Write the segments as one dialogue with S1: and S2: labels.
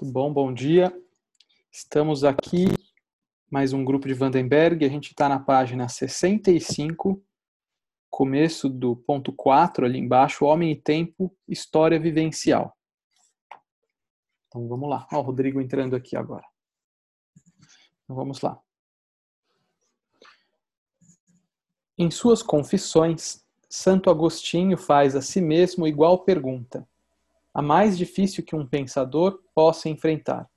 S1: Muito bom, bom dia. Estamos aqui, mais um grupo de Vandenberg. A gente está na página 65, começo do ponto 4, ali embaixo, Homem e Tempo, História Vivencial. Então vamos lá. Ó, o Rodrigo entrando aqui agora. Então vamos lá. Em suas confissões, Santo Agostinho faz a si mesmo igual pergunta a mais difícil que um pensador possa enfrentar.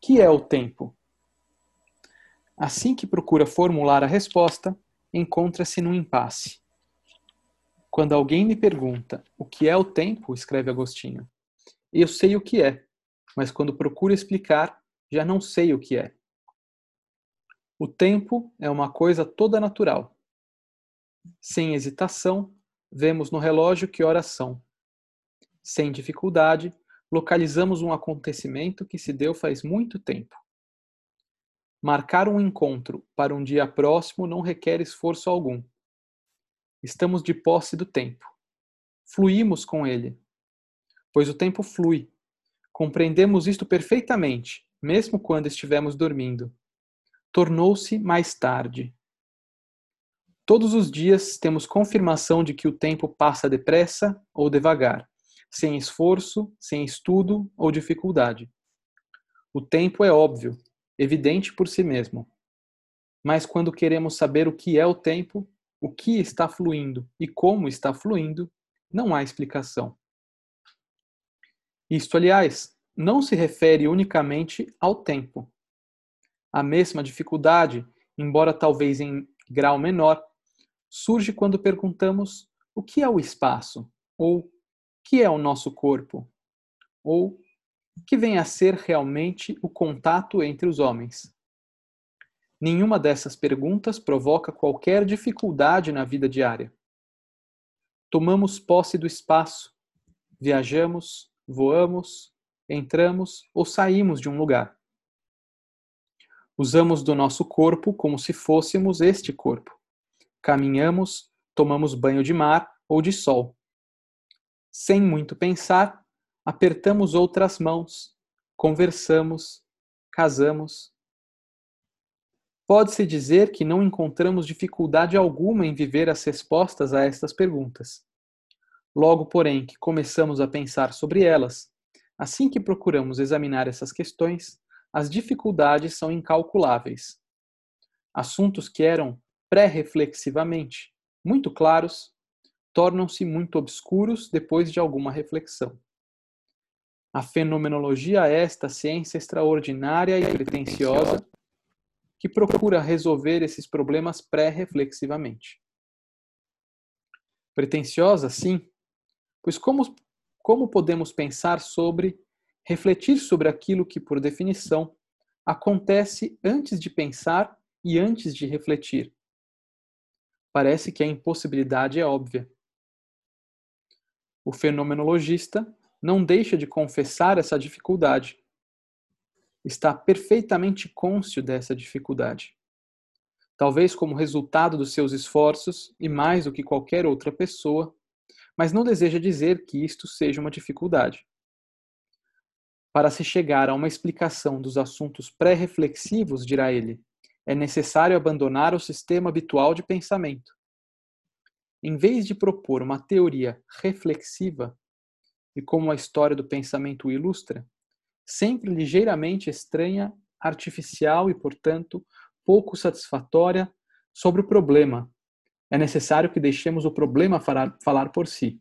S1: Que é o tempo? Assim que procura formular a resposta, encontra-se num impasse. Quando alguém me pergunta o que é o tempo, escreve Agostinho, eu sei o que é, mas quando procuro explicar, já não sei o que é. O tempo é uma coisa toda natural. Sem hesitação, vemos no relógio que horas são sem dificuldade, localizamos um acontecimento que se deu faz muito tempo. Marcar um encontro para um dia próximo não requer esforço algum. Estamos de posse do tempo. Fluímos com ele. Pois o tempo flui. Compreendemos isto perfeitamente, mesmo quando estivemos dormindo. Tornou-se mais tarde. Todos os dias temos confirmação de que o tempo passa depressa ou devagar sem esforço, sem estudo ou dificuldade. O tempo é óbvio, evidente por si mesmo. Mas quando queremos saber o que é o tempo, o que está fluindo e como está fluindo, não há explicação. Isto, aliás, não se refere unicamente ao tempo. A mesma dificuldade, embora talvez em grau menor, surge quando perguntamos o que é o espaço ou que é o nosso corpo? Ou que vem a ser realmente o contato entre os homens? Nenhuma dessas perguntas provoca qualquer dificuldade na vida diária. Tomamos posse do espaço, viajamos, voamos, entramos ou saímos de um lugar. Usamos do nosso corpo como se fôssemos este corpo. Caminhamos, tomamos banho de mar ou de sol. Sem muito pensar, apertamos outras mãos, conversamos, casamos. Pode-se dizer que não encontramos dificuldade alguma em viver as respostas a estas perguntas. Logo, porém, que começamos a pensar sobre elas, assim que procuramos examinar essas questões, as dificuldades são incalculáveis. Assuntos que eram pré-reflexivamente muito claros tornam-se muito obscuros depois de alguma reflexão. A fenomenologia é esta ciência extraordinária e pretensiosa que procura resolver esses problemas pré-reflexivamente. Pretensiosa, sim, pois como, como podemos pensar sobre, refletir sobre aquilo que, por definição, acontece antes de pensar e antes de refletir? Parece que a impossibilidade é óbvia. O fenomenologista não deixa de confessar essa dificuldade. Está perfeitamente cônscio dessa dificuldade. Talvez como resultado dos seus esforços e mais do que qualquer outra pessoa, mas não deseja dizer que isto seja uma dificuldade. Para se chegar a uma explicação dos assuntos pré-reflexivos, dirá ele, é necessário abandonar o sistema habitual de pensamento em vez de propor uma teoria reflexiva, e como a história do pensamento ilustra, sempre ligeiramente estranha, artificial e, portanto, pouco satisfatória sobre o problema. É necessário que deixemos o problema falar, falar por si.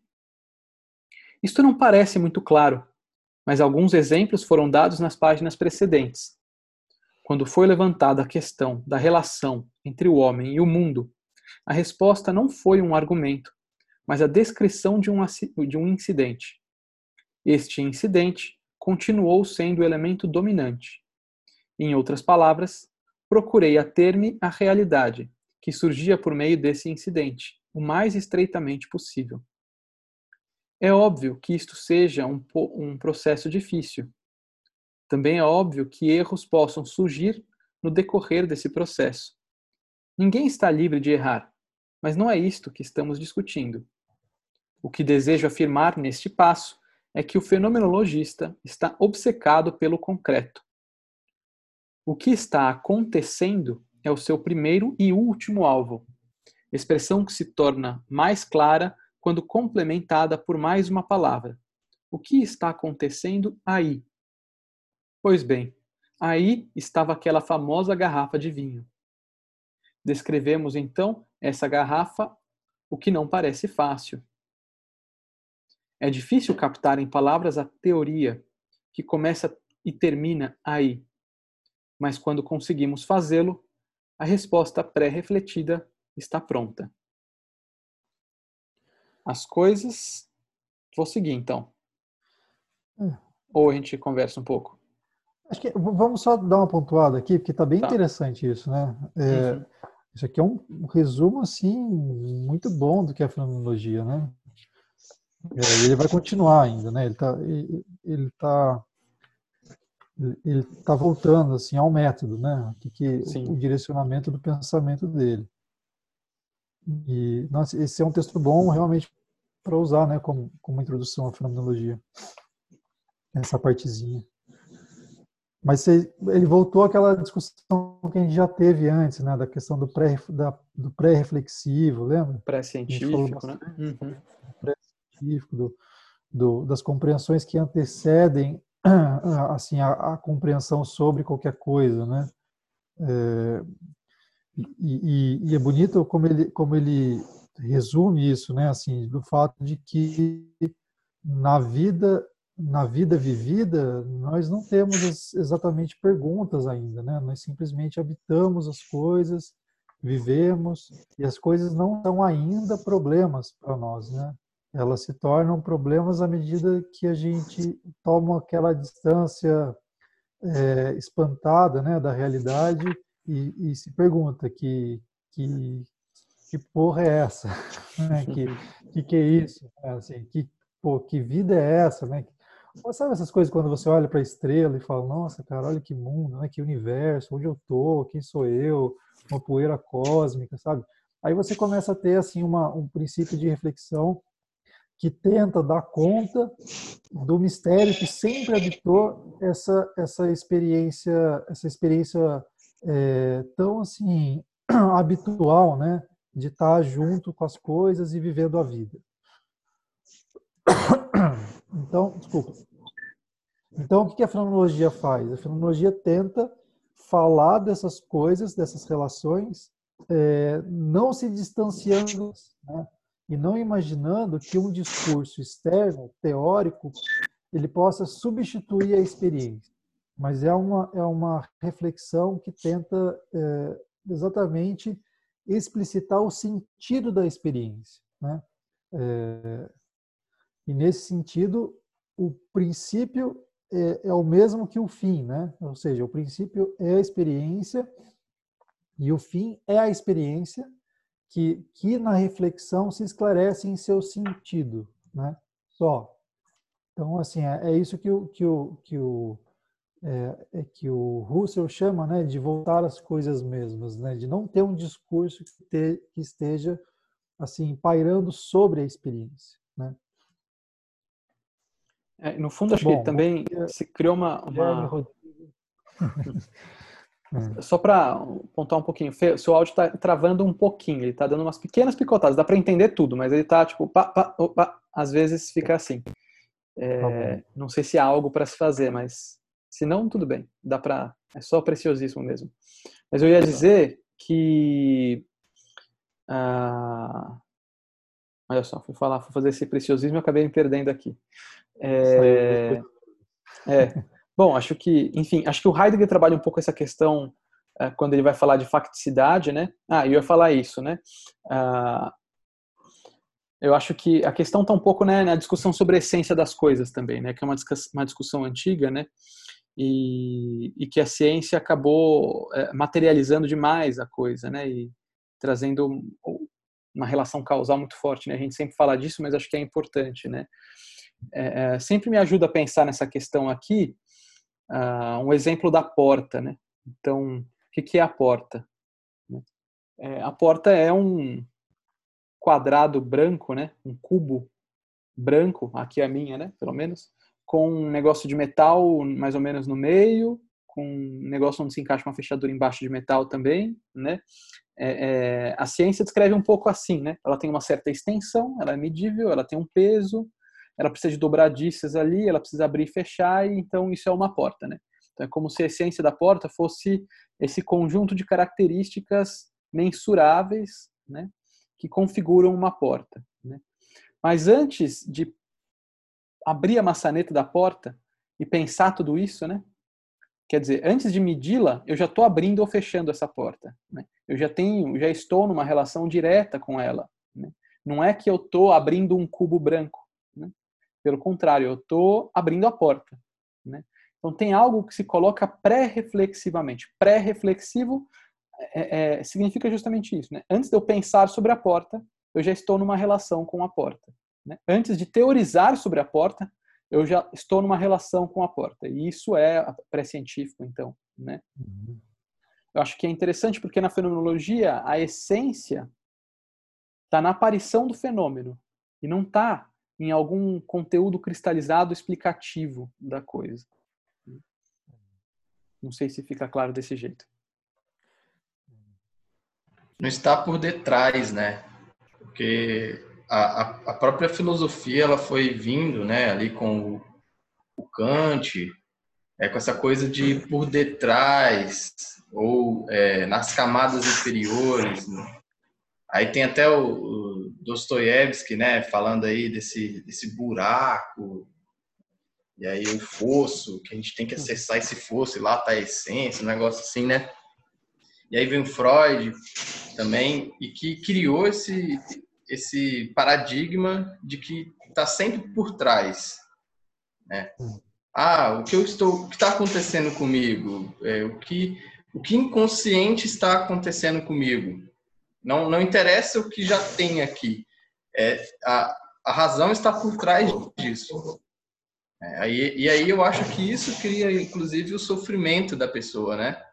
S1: Isto não parece muito claro, mas alguns exemplos foram dados nas páginas precedentes. Quando foi levantada a questão da relação entre o homem e o mundo a resposta não foi um argumento, mas a descrição de um, de um incidente. Este incidente continuou sendo o elemento dominante. Em outras palavras, procurei ater-me à realidade que surgia por meio desse incidente, o mais estreitamente possível. É óbvio que isto seja um, um processo difícil. Também é óbvio que erros possam surgir no decorrer desse processo. Ninguém está livre de errar, mas não é isto que estamos discutindo. O que desejo afirmar neste passo é que o fenomenologista está obcecado pelo concreto. O que está acontecendo é o seu primeiro e último alvo, expressão que se torna mais clara quando complementada por mais uma palavra. O que está acontecendo aí? Pois bem, aí estava aquela famosa garrafa de vinho. Descrevemos então essa garrafa, o que não parece fácil. É difícil captar em palavras a teoria que começa e termina aí. Mas quando conseguimos fazê-lo, a resposta pré-refletida está pronta. As coisas. Vou seguir então. É. Ou a gente conversa um pouco?
S2: Acho que vamos só dar uma pontuada aqui, porque está bem tá. interessante isso, né? É, uhum. Isso aqui é um, um, resumo assim muito bom do que é a fenomenologia, né? É, ele vai continuar ainda, né? Ele está ele, ele tá, ele tá voltando assim ao método, né? Que, que o direcionamento do pensamento dele. E nossa, esse é um texto bom realmente para usar, né? Como, como introdução à fenomenologia. Essa partezinha. Mas ele voltou àquela discussão que a gente já teve antes, né, da questão do pré da, do pré-reflexivo, lembra?
S1: Pré-científico, né?
S2: Uhum. Pré-científico, do, do, das compreensões que antecedem assim a, a, compreensão sobre qualquer coisa, né? É, e, e, e, é bonito como ele como ele resume isso, né? Assim, do fato de que na vida na vida vivida, nós não temos exatamente perguntas ainda, né? Nós simplesmente habitamos as coisas, vivemos, e as coisas não são ainda problemas para nós, né? Elas se tornam problemas à medida que a gente toma aquela distância é, espantada, né, da realidade e, e se pergunta que, que que porra é essa? Né? que, que que é isso? Assim, que, pô, que vida é essa? Né? Sabe essas coisas quando você olha para a estrela e fala, nossa, cara, olha que mundo, né? que universo, onde eu tô, quem sou eu, uma poeira cósmica, sabe? Aí você começa a ter assim uma, um princípio de reflexão que tenta dar conta do mistério que sempre habitou essa essa experiência essa experiência é, tão assim habitual, né, de estar junto com as coisas e vivendo a vida. Então, desculpa. Então, o que a fenomenologia faz? A fenomenologia tenta falar dessas coisas, dessas relações, é, não se distanciando né? e não imaginando que um discurso externo, teórico, ele possa substituir a experiência. Mas é uma, é uma reflexão que tenta é, exatamente explicitar o sentido da experiência. Né? É, e nesse sentido, o princípio é, é, o mesmo que o fim, né? Ou seja, o princípio é a experiência e o fim é a experiência que, que na reflexão se esclarece em seu sentido, né? Só. Então, assim, é, é isso que o, que o, que o, é, é, que o Russell chama né, de voltar às coisas mesmas, né, de não ter um discurso que, te, que esteja assim pairando sobre a experiência. Né.
S1: É, no fundo, acho Bom, que também se criou uma. uma... Só para pontuar um pouquinho, Fê, seu áudio está travando um pouquinho, ele está dando umas pequenas picotadas, dá para entender tudo, mas ele está tipo, pá, pá, opa, às vezes fica assim. É, tá não sei se há algo para se fazer, mas se não, tudo bem, dá para. É só preciosismo mesmo. Mas eu ia dizer que. Ah, olha só, fui falar, fui fazer esse preciosismo e acabei me perdendo aqui. É, é, bom, acho que, enfim, acho que o Heidegger trabalha um pouco essa questão é, quando ele vai falar de facticidade, né? Ah, eu ia falar isso, né? Ah, eu acho que a questão está um pouco né, na discussão sobre a essência das coisas também, né? Que é uma, uma discussão antiga, né? E, e, que a ciência acabou é, materializando demais a coisa, né? E trazendo uma relação causal muito forte, né? A gente sempre fala disso, mas acho que é importante, né? É, é, sempre me ajuda a pensar nessa questão aqui, uh, um exemplo da porta, né? Então, o que, que é a porta? É, a porta é um quadrado branco, né? Um cubo branco, aqui é a minha, né, pelo menos, com um negócio de metal mais ou menos no meio, com um negócio onde se encaixa uma fechadura embaixo de metal também, né? É, é, a ciência descreve um pouco assim, né? Ela tem uma certa extensão, ela é medível, ela tem um peso, ela precisa de dobradiças ali, ela precisa abrir e fechar, e então isso é uma porta, né? Então é como se a essência da porta fosse esse conjunto de características mensuráveis, né? Que configuram uma porta, né? Mas antes de abrir a maçaneta da porta e pensar tudo isso, né? Quer dizer, antes de medi-la, eu já estou abrindo ou fechando essa porta. Né? Eu já tenho, já estou numa relação direta com ela. Né? Não é que eu estou abrindo um cubo branco. Pelo contrário, eu estou abrindo a porta. Né? Então tem algo que se coloca pré-reflexivamente. Pré-reflexivo é, é, significa justamente isso. Né? Antes de eu pensar sobre a porta, eu já estou numa relação com a porta. Né? Antes de teorizar sobre a porta, eu já estou numa relação com a porta. E isso é pré-científico, então. Né? Uhum. Eu acho que é interessante porque na fenomenologia a essência está na aparição do fenômeno e não está em algum conteúdo cristalizado explicativo da coisa. Não sei se fica claro desse jeito.
S3: Não está por detrás, né? Porque a, a, própria filosofia ela foi vindo, né, ali com o, o Kant, é, com essa coisa de por detrás ou é, nas camadas inferiores. Né? Aí tem até o, o Dostoiévski, né, falando aí desse, desse buraco, e aí o fosso, que a gente tem que acessar esse fosso, e lá tá a essência, um negócio assim, né? E aí vem o Freud também, e que criou esse, esse paradigma de que está sempre por trás. Né? Hum. Ah, o que eu estou, o que está acontecendo comigo? É, o que o que inconsciente está acontecendo comigo? Não não interessa o que já tem aqui. É, a, a razão está por trás disso. É, aí, e aí eu acho que isso cria, inclusive, o sofrimento da pessoa, né?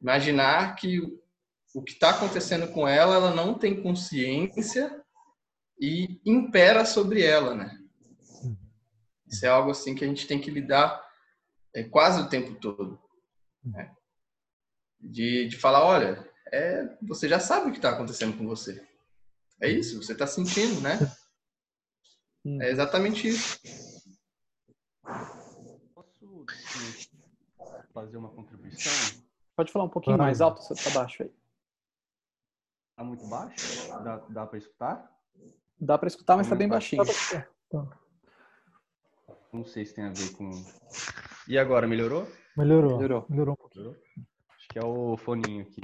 S3: Imaginar que o que está acontecendo com ela, ela não tem consciência e impera sobre ela, né? Isso é algo assim que a gente tem que lidar é, quase o tempo todo. Né? De, de falar, olha, é, você já sabe o que está acontecendo com você. É isso, você está sentindo, né? É exatamente isso.
S4: Posso fazer uma contribuição?
S1: Pode falar um pouquinho mais alto, você está baixo aí.
S4: Tá muito baixo? Dá, dá para escutar?
S1: Dá para escutar, mas tá bem baixinho.
S4: Não sei se tem a ver com. E agora, melhorou?
S2: Melhorou. Melhorou, melhorou um pouquinho. Melhorou?
S4: Acho que é o foninho aqui.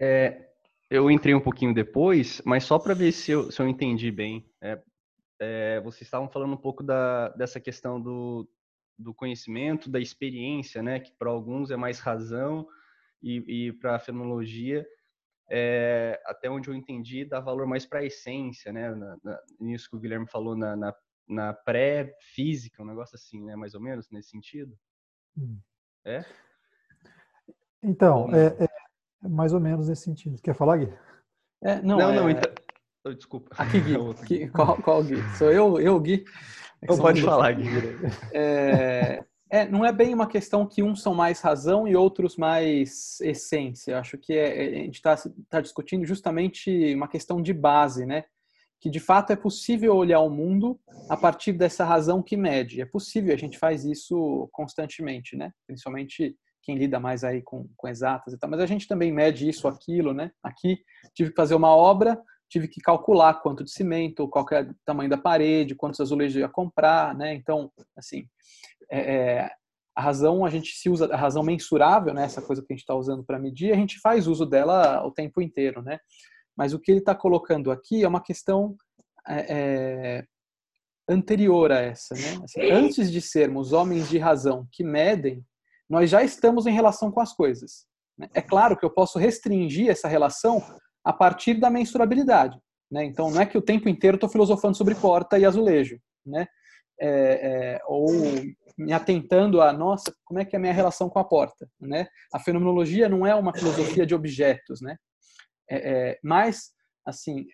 S4: É. eu entrei um pouquinho depois, mas só para ver se eu, se eu entendi bem. É, é, vocês estavam falando um pouco da, dessa questão do, do conhecimento, da experiência, né? Que para alguns é mais razão e, e para a fenomenologia é, até onde eu entendi, dá valor mais para a essência, né? Na, na, nisso que o Guilherme falou na, na, na pré-física, um negócio assim, né? Mais ou menos nesse sentido. Hum. É?
S2: Então, é, é, mais ou menos nesse sentido. Quer falar, Gui?
S1: É, não, não, não
S4: é então... oh, desculpa.
S1: Aqui, Gui. Gui. Qual, qual Gui? Sou eu, eu Gui?
S4: É pode falar, Gui.
S1: É, é, não é bem uma questão que uns são mais razão e outros mais essência. Eu acho que é, é a gente está tá discutindo justamente uma questão de base, né? Que de fato é possível olhar o mundo a partir dessa razão que mede. É possível, a gente faz isso constantemente, né? Principalmente quem lida mais aí com, com exatas e tal. Mas a gente também mede isso, aquilo, né? Aqui tive que fazer uma obra, tive que calcular quanto de cimento, qual é o tamanho da parede, quantos azulejos eu ia comprar, né? Então, assim, é, é, a razão a gente se usa a razão mensurável, né, essa coisa que a gente está usando para medir, a gente faz uso dela o tempo inteiro, né? Mas o que ele está colocando aqui é uma questão é, é, anterior a essa, né? Assim, antes de sermos homens de razão que medem, nós já estamos em relação com as coisas. Né? É claro que eu posso restringir essa relação a partir da mensurabilidade. Né? Então, não é que o tempo inteiro estou filosofando sobre porta e azulejo. Né? É, é, ou me atentando a, nossa, como é que é a minha relação com a porta, né? A fenomenologia não é uma filosofia de objetos, né? É, é, mas, assim,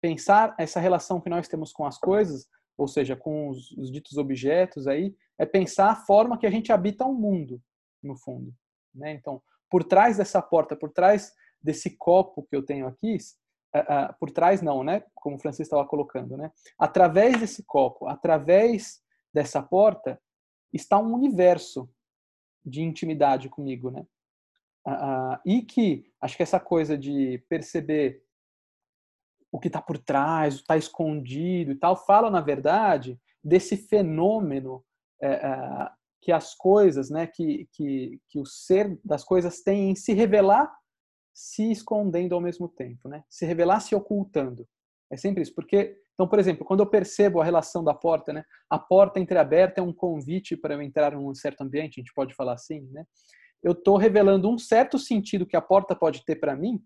S1: pensar essa relação que nós temos com as coisas, ou seja, com os, os ditos objetos aí, é pensar a forma que a gente habita o um mundo, no fundo. Né? Então, por trás dessa porta, por trás desse copo que eu tenho aqui, uh, uh, por trás não, né? Como o Francisco estava colocando, né? Através desse copo, através dessa porta, está um universo de intimidade comigo, né? Uh, e que acho que essa coisa de perceber o que está por trás, o que está escondido e tal, fala na verdade desse fenômeno uh, que as coisas, né, que, que, que o ser das coisas tem em se revelar se escondendo ao mesmo tempo, né? Se revelar se ocultando. É sempre isso, porque então, por exemplo, quando eu percebo a relação da porta, né? A porta entreaberta é um convite para eu entrar em um certo ambiente, a gente pode falar assim, né? Eu estou revelando um certo sentido que a porta pode ter para mim,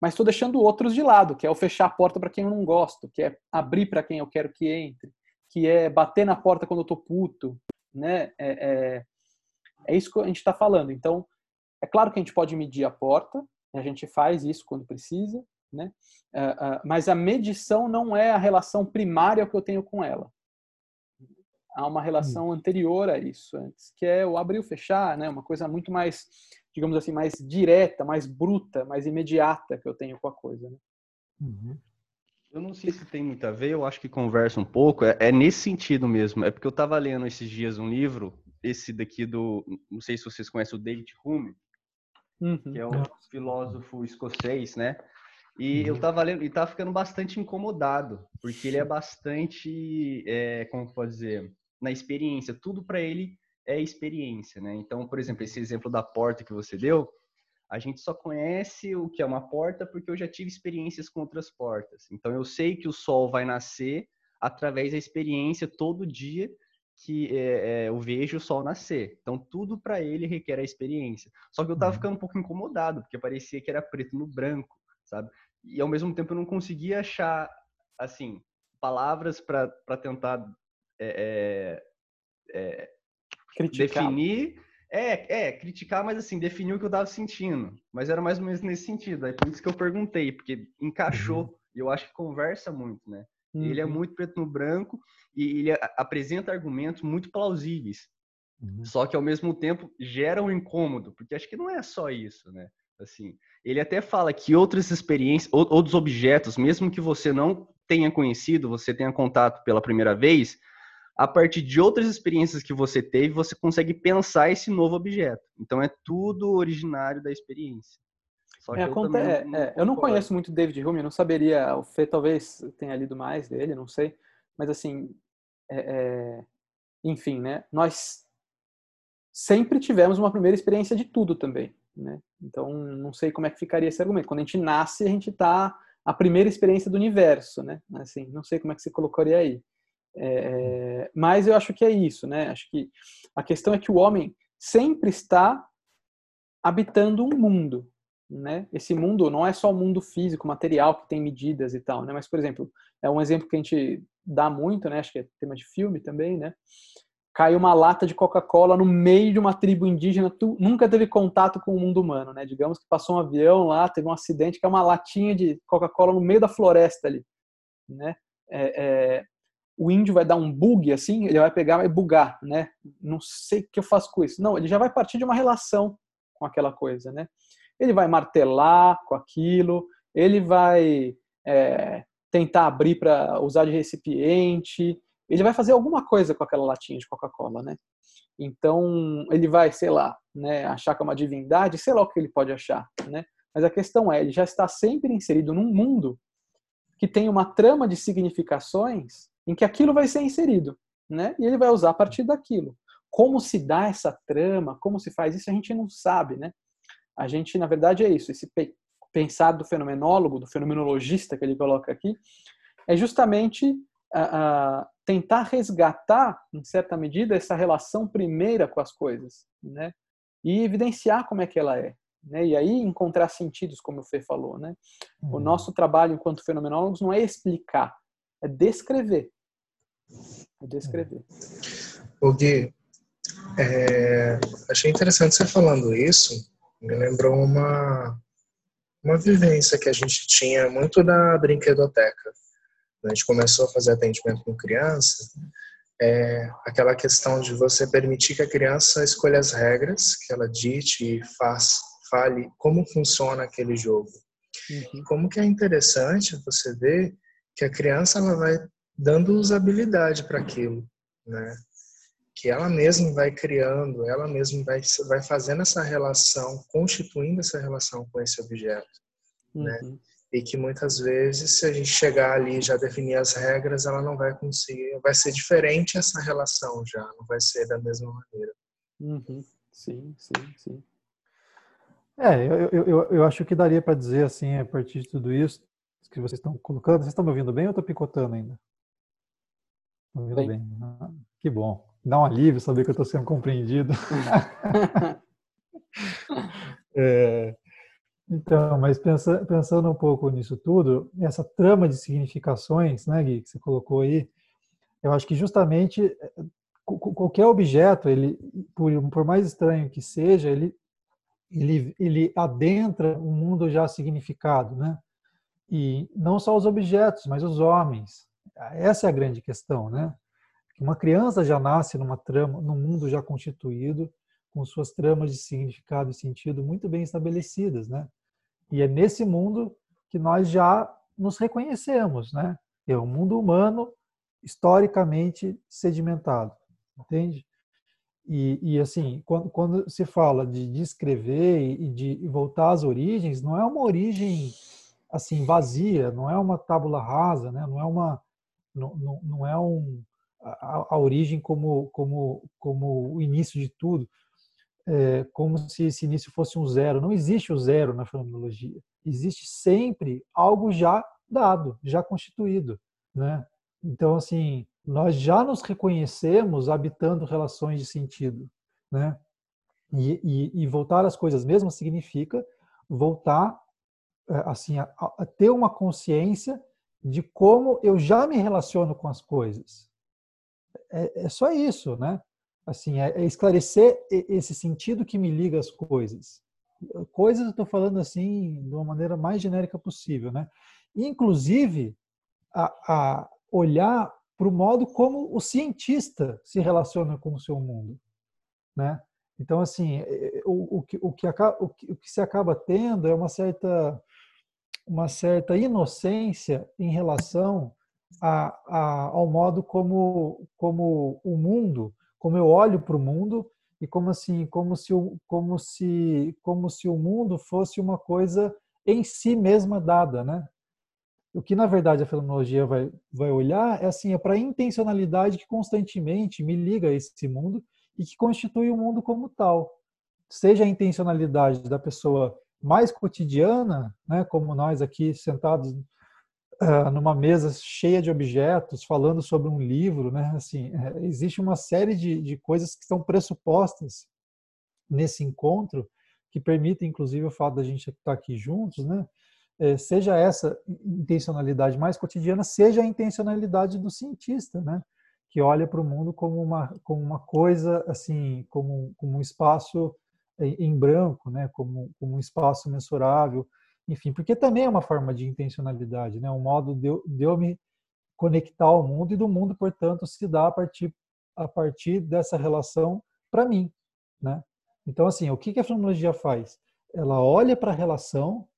S1: mas estou deixando outros de lado, que é o fechar a porta para quem eu não gosto, que é abrir para quem eu quero que entre, que é bater na porta quando eu estou puto, né? É, é, é isso que a gente está falando. Então, é claro que a gente pode medir a porta, a gente faz isso quando precisa, né? Uh, uh, mas a medição não é a relação primária que eu tenho com ela. Há uma relação hum. anterior a isso, antes, que é o abrir e fechar, né? Uma coisa muito mais, digamos assim, mais direta, mais bruta, mais imediata que eu tenho com a coisa. Né?
S4: Uhum. Eu não sei se tem muito a ver, eu acho que conversa um pouco. É, é nesse sentido mesmo. É porque eu estava lendo esses dias um livro, esse daqui do, não sei se vocês conhecem o David Hume, uhum. que é um filósofo escocês, né? E uhum. eu tava lendo e tava ficando bastante incomodado, porque ele é bastante, é, como pode dizer, na experiência. Tudo para ele é experiência, né? Então, por exemplo, esse exemplo da porta que você deu, a gente só conhece o que é uma porta porque eu já tive experiências com outras portas. Então, eu sei que o sol vai nascer através da experiência todo dia que é, é, eu vejo o sol nascer. Então, tudo para ele requer a experiência. Só que eu tava uhum. ficando um pouco incomodado, porque parecia que era preto no branco, sabe? E ao mesmo tempo eu não conseguia achar, assim, palavras para tentar é, é, é definir. É, é, criticar, mas assim, definir o que eu tava sentindo. Mas era mais ou menos nesse sentido. Aí por isso que eu perguntei, porque encaixou. Uhum. E eu acho que conversa muito, né? Uhum. Ele é uhum. muito preto no branco e ele apresenta argumentos muito plausíveis. Uhum. Só que ao mesmo tempo gera um incômodo, porque acho que não é só isso, né? Assim, ele até fala que outras experiências, outros objetos, mesmo que você não tenha conhecido, você tenha contato pela primeira vez, a partir de outras experiências que você teve, você consegue pensar esse novo objeto. Então é tudo originário da experiência.
S1: Só é, eu, conta, é, não, é, eu não conheço muito David Hume, eu não saberia, o Fê talvez tenha lido mais dele, não sei, mas assim, é, é, enfim, né? Nós sempre tivemos uma primeira experiência de tudo também, né? Então, não sei como é que ficaria esse argumento. Quando a gente nasce, a gente está a primeira experiência do universo, né? Assim, não sei como é que você colocaria aí. É, mas eu acho que é isso, né? Acho que a questão é que o homem sempre está habitando um mundo, né? Esse mundo não é só o mundo físico, material que tem medidas e tal, né? Mas por exemplo, é um exemplo que a gente dá muito, né? Acho que é tema de filme também, né? Cai uma lata de Coca-Cola no meio de uma tribo indígena, tu nunca teve contato com o mundo humano, né? Digamos que passou um avião lá, teve um acidente, que é uma latinha de Coca-Cola no meio da floresta ali, né? É, é, o índio vai dar um bug assim, ele vai pegar, vai bugar, né? Não sei o que eu faço com isso. Não, ele já vai partir de uma relação com aquela coisa, né? Ele vai martelar com aquilo, ele vai é, tentar abrir para usar de recipiente, ele vai fazer alguma coisa com aquela latinha de Coca-Cola, né? Então, ele vai, sei lá, né, achar que é uma divindade, sei lá o que ele pode achar, né? Mas a questão é, ele já está sempre inserido num mundo que tem uma trama de significações em que aquilo vai ser inserido, né? E ele vai usar a partir daquilo. Como se dá essa trama, como se faz isso, a gente não sabe, né? A gente, na verdade, é isso. Esse pensar do fenomenólogo, do fenomenologista que ele coloca aqui, é justamente uh, uh, tentar resgatar, em certa medida, essa relação primeira com as coisas, né? E evidenciar como é que ela é. Né? E aí encontrar sentidos, como o Fê falou, né? O uhum. nosso trabalho enquanto fenomenólogos não é explicar, é descrever. É descrever.
S5: O Gui, é, achei interessante você falando isso, me lembrou uma, uma vivência que a gente tinha muito da brinquedoteca. A gente começou a fazer atendimento com criança, é aquela questão de você permitir que a criança escolha as regras, que ela dite e faz, fale como funciona aquele jogo. Uhum. E como que é interessante você ver que a criança ela vai dando usabilidade para aquilo, né? Que ela mesma vai criando, ela mesma vai, vai fazendo essa relação, constituindo essa relação com esse objeto, né? uhum. né? E que muitas vezes, se a gente chegar ali e já definir as regras, ela não vai conseguir, vai ser diferente essa relação já, não vai ser da mesma maneira.
S1: Uhum. Sim, sim, sim.
S2: É, eu, eu, eu acho que daria para dizer assim, a partir de tudo isso que vocês estão colocando, vocês estão me ouvindo bem ou estou picotando ainda? Ouvindo bem. bem. Ah, que bom. Dá um alívio saber que eu estou sendo compreendido. é, então, mas pensa, pensando um pouco nisso tudo, essa trama de significações, né, Gui, que você colocou aí, eu acho que justamente eh, qualquer objeto, ele, por, por mais estranho que seja, ele ele, ele adentra um mundo já significado, né? E não só os objetos, mas os homens. Essa é a grande questão, né? Uma criança já nasce numa trama, num mundo já constituído, com suas tramas de significado e sentido muito bem estabelecidas, né? E é nesse mundo que nós já nos reconhecemos, né? É um mundo humano historicamente sedimentado, entende? E, e, assim, quando, quando, se fala de descrever e de voltar às origens, não é uma origem assim vazia, não é uma tábula rasa, né? não é uma não, não, não é um a, a, origem como como como o início de tudo, é, como se esse início fosse um zero. Não existe o zero na fenomenologia. Existe sempre algo já dado, já constituído, né? Então assim, nós já nos reconhecemos habitando relações de sentido, né? E, e, e voltar às coisas mesmas significa voltar é, assim a, a, ter uma consciência de como eu já me relaciono com as coisas. É, é só isso, né? Assim, é, é esclarecer esse sentido que me liga às coisas. Coisas eu estou falando assim de uma maneira mais genérica possível, né? Inclusive a, a olhar para o modo como o cientista se relaciona com o seu mundo, né? Então, assim, é, é, o, o, que, o, que o que se acaba tendo é uma certa, uma certa inocência em relação a, a, ao modo como, como o mundo, como eu olho para o mundo e como assim, como se, como se, como se o mundo fosse uma coisa em si mesma dada, né? O que, na verdade, a fenomenologia vai, vai olhar é assim, é para a intencionalidade que constantemente me liga a esse mundo e que constitui o mundo como tal. Seja a intencionalidade da pessoa mais cotidiana, né, como nós aqui sentados uh, numa mesa cheia de objetos, falando sobre um livro, né, assim, é, existe uma série de, de coisas que estão pressupostas nesse encontro que permitem, inclusive, o fato da gente estar aqui juntos, né, é, seja essa intencionalidade mais cotidiana, seja a intencionalidade do cientista, né? que olha para o mundo como uma, como uma coisa, assim, como, como um espaço em branco, né? como, como um espaço mensurável, enfim, porque também é uma forma de intencionalidade, né? um modo de eu, de eu me conectar ao mundo e do mundo, portanto, se dá a partir, a partir dessa relação para mim. Né? Então, assim, o que a fenomenologia faz? Ela olha para a relação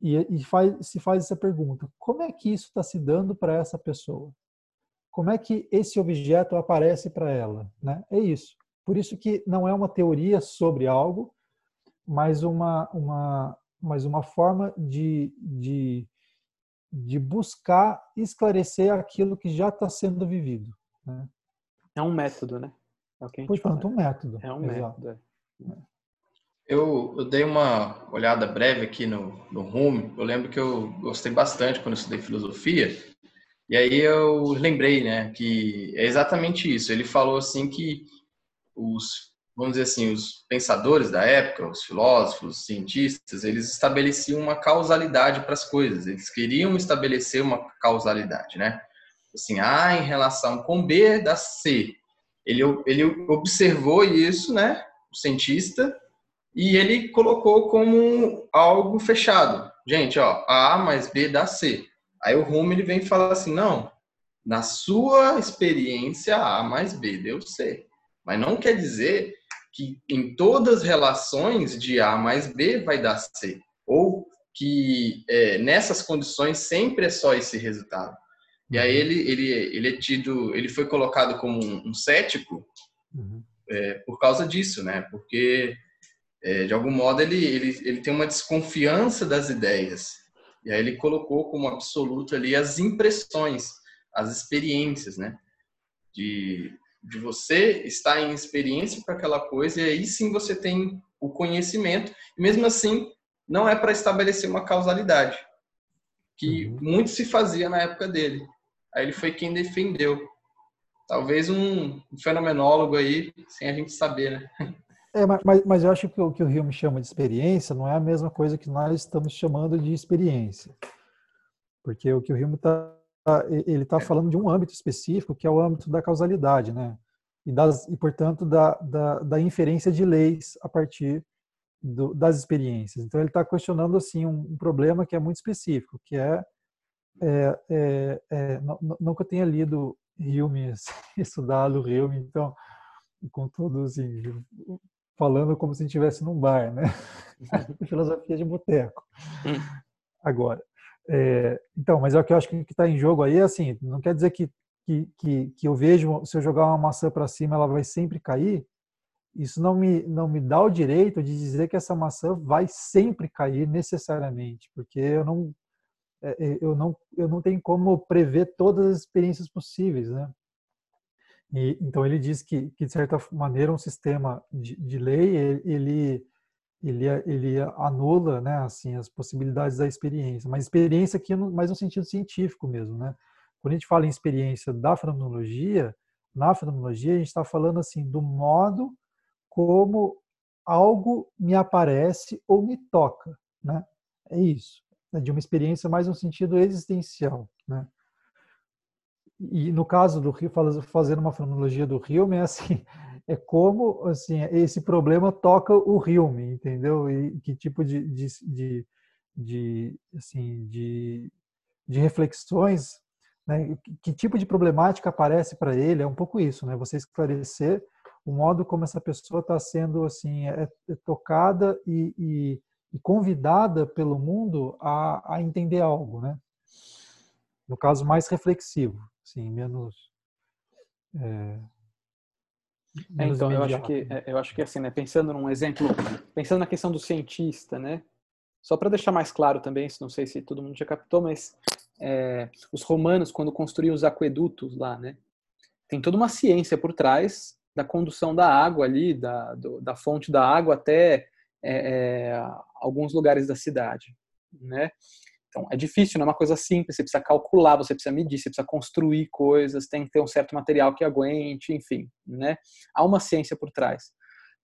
S2: e, e faz, se faz essa pergunta: como é que isso está se dando para essa pessoa? Como é que esse objeto aparece para ela? Né? É isso. Por isso que não é uma teoria sobre algo, mas uma, uma, mas uma forma de, de, de buscar esclarecer aquilo que já está sendo vivido. Né?
S1: É um método, né?
S2: É o que a gente Portanto, fala. um método.
S1: É um Exato. método. É.
S3: Eu, eu, dei uma olhada breve aqui no, no Rumo. Eu lembro que eu gostei bastante quando eu estudei filosofia. E aí eu lembrei, né, que é exatamente isso. Ele falou assim que os, vamos dizer assim, os pensadores da época, os filósofos, os cientistas, eles estabeleciam uma causalidade para as coisas. Eles queriam estabelecer uma causalidade, né? Assim, A em relação com B dá C. Ele, ele observou isso, né? O cientista e ele colocou como algo fechado. Gente, ó, A mais B dá C. Aí o Rumo ele vem e fala assim, não, na sua experiência A mais B deu C. Mas não quer dizer que em todas as relações de A mais B vai dar C. Ou que é, nessas condições sempre é só esse resultado. E aí ele, ele, ele é tido, ele foi colocado como um, um cético uhum. é, por causa disso, né? Porque é, de algum modo ele, ele, ele tem uma desconfiança das ideias. E aí ele colocou como absoluto ali as impressões, as experiências, né? De, de você estar em experiência para aquela coisa e aí sim você tem o conhecimento. E mesmo assim, não é para estabelecer uma causalidade, que uhum. muito se fazia na época dele. Aí ele foi quem defendeu. Talvez um, fenomenólogo aí, sem a gente saber, né?
S2: É, mas, mas eu acho que o que o Rio me chama de experiência não é a mesma coisa que nós estamos chamando de experiência. Porque o que o Rio está ele está falando de um âmbito específico, que é o âmbito da causalidade, né? E, das, e portanto, da, da, da inferência de leis a partir do, das experiências. Então, ele está questionando assim um, um, problema que é muito específico, que é, é, é, é não, que eu tenha lido Hume, estudado Hume, então, com tudo assim, falando como se estivesse num bar, né? Filosofia de boteco. Hum. Agora, é, então, mas é o que eu acho que está em jogo aí, assim, não quer dizer que, que, que, que eu vejo, se eu jogar uma maçã para cima, ela vai sempre cair, isso não me, não me dá o direito de dizer que essa maçã vai sempre cair necessariamente, porque eu não, é, é, eu não, eu não tenho como prever todas as experiências possíveis, né? E, então ele diz que, que de certa maneira um sistema de, de lei ele ele ele anula, né, assim as possibilidades da experiência, mas experiência aqui mais no sentido científico mesmo, né? Quando a gente fala em experiência da fenomenologia, na fenomenologia a gente está falando assim do modo como algo me aparece ou me toca, né? É isso, é de uma experiência mais no sentido existencial, né? E no caso do Rio, fazendo uma fenomenologia do Rio, é assim, é como assim esse problema toca o Rio, entendeu? E que tipo de, de, de, de assim de, de reflexões, né? Que tipo de problemática aparece para ele? É um pouco isso, né? Você esclarecer o modo como essa pessoa está sendo assim é, é tocada e, e, e, convidada pelo mundo a, a, entender algo, né? No caso mais reflexivo, sim, menos. É,
S1: é, então eu acho que é, eu acho que assim, né? Pensando num exemplo, pensando na questão do cientista, né? Só para deixar mais claro também, não sei se todo mundo já captou, mas é, os romanos quando construíam os aquedutos lá, né? Tem toda uma ciência por trás da condução da água ali, da, do, da fonte da água até é, é, alguns lugares da cidade, né? Então, é difícil, não é uma coisa simples, você precisa calcular, você precisa medir, você precisa construir coisas, tem que ter um certo material que aguente, enfim, né? Há uma ciência por trás.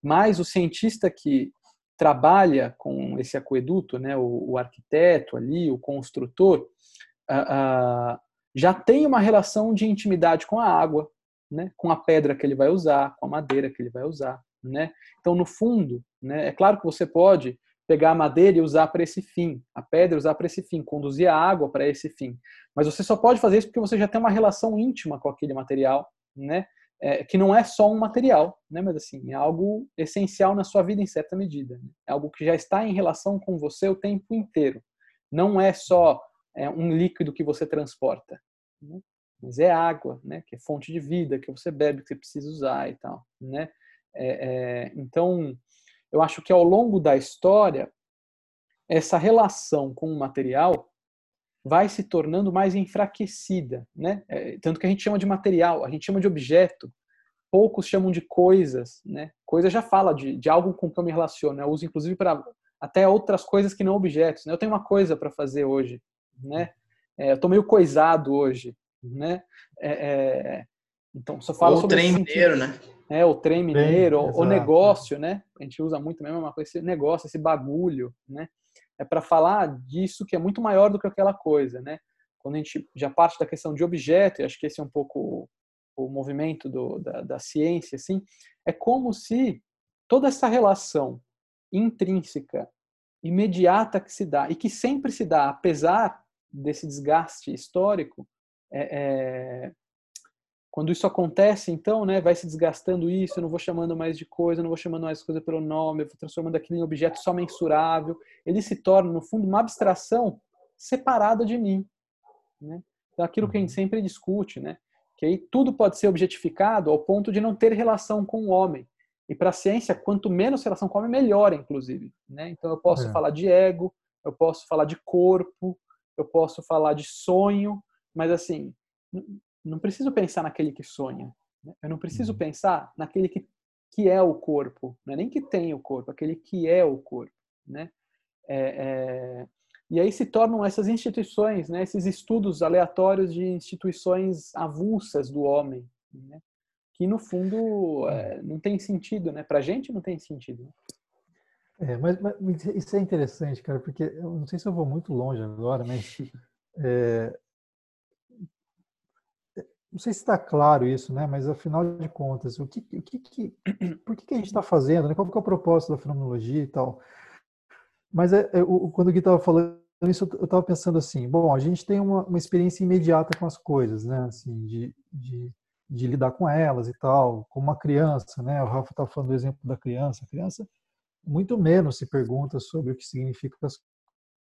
S1: Mas o cientista que trabalha com esse aqueduto, né, o, o arquiteto ali, o construtor, uh, uh, já tem uma relação de intimidade com a água, né, com a pedra que ele vai usar, com a madeira que ele vai usar, né? Então, no fundo, né, é claro que você pode pegar a madeira e usar para esse fim, a pedra usar para esse fim, conduzir a água para esse fim. Mas você só pode fazer isso porque você já tem uma relação íntima com aquele material, né? É, que não é só um material, né? Mas assim, é algo essencial na sua vida em certa medida. Né? É algo que já está em relação com você o tempo inteiro. Não é só é, um líquido que você transporta. Né? mas é água, né? Que é fonte de vida, que você bebe, que você precisa usar e tal, né? É, é, então, eu acho que ao longo da história, essa relação com o material vai se tornando mais enfraquecida, né? É, tanto que a gente chama de material, a gente chama de objeto, poucos chamam de coisas, né? Coisa já fala de, de algo com que eu me relaciono, eu uso inclusive para até outras coisas que não objetos. Né? Eu tenho uma coisa para fazer hoje, né? É, eu estou meio coisado hoje, né? É, é, então, só fala
S3: Ou sobre... o trem mineiro, né?
S1: É, o trem mineiro, Bem, o, o negócio, né? A gente usa muito mesmo uma coisa, esse negócio, esse bagulho, né? É para falar disso que é muito maior do que aquela coisa, né? Quando a gente já parte da questão de objeto, e acho que esse é um pouco o, o movimento do, da, da ciência, assim, é como se toda essa relação intrínseca, imediata que se dá e que sempre se dá, apesar desse desgaste histórico, é, é, quando isso acontece, então, né, vai se desgastando isso, eu não vou chamando mais de coisa, eu não vou chamando mais coisa pelo nome, eu vou transformando aquilo em objeto só mensurável, ele se torna, no fundo, uma abstração separada de mim. Né? Então, aquilo que a gente uhum. sempre discute, né? que aí tudo pode ser objetificado ao ponto de não ter relação com o homem. E para a ciência, quanto menos relação com o homem, melhor, inclusive. Né? Então, eu posso é. falar de ego, eu posso falar de corpo, eu posso falar de sonho, mas assim, não preciso pensar naquele que sonha. Né? Eu não preciso uhum. pensar naquele que, que é o corpo, é nem que tem o corpo, aquele que é o corpo, né? É, é... E aí se tornam essas instituições, né, esses estudos aleatórios de instituições avulsas do homem, né, que no fundo é, não tem sentido, né? Para a gente não tem sentido. Né?
S2: É, mas, mas, isso é interessante, cara, porque eu não sei se eu vou muito longe agora, mas é, não sei se está claro isso, né? Mas afinal de contas, o que, o que, que por que, que a gente está fazendo? Né? Qual que é o propósito da fenomenologia e tal? Mas é, é, o, quando o Gui estava falando isso, eu estava pensando assim: bom, a gente tem uma, uma experiência imediata com as coisas, né? Assim, de, de, de lidar com elas e tal, como uma criança, né? O Rafa estava falando do exemplo da criança. A criança muito menos se pergunta sobre o que significa as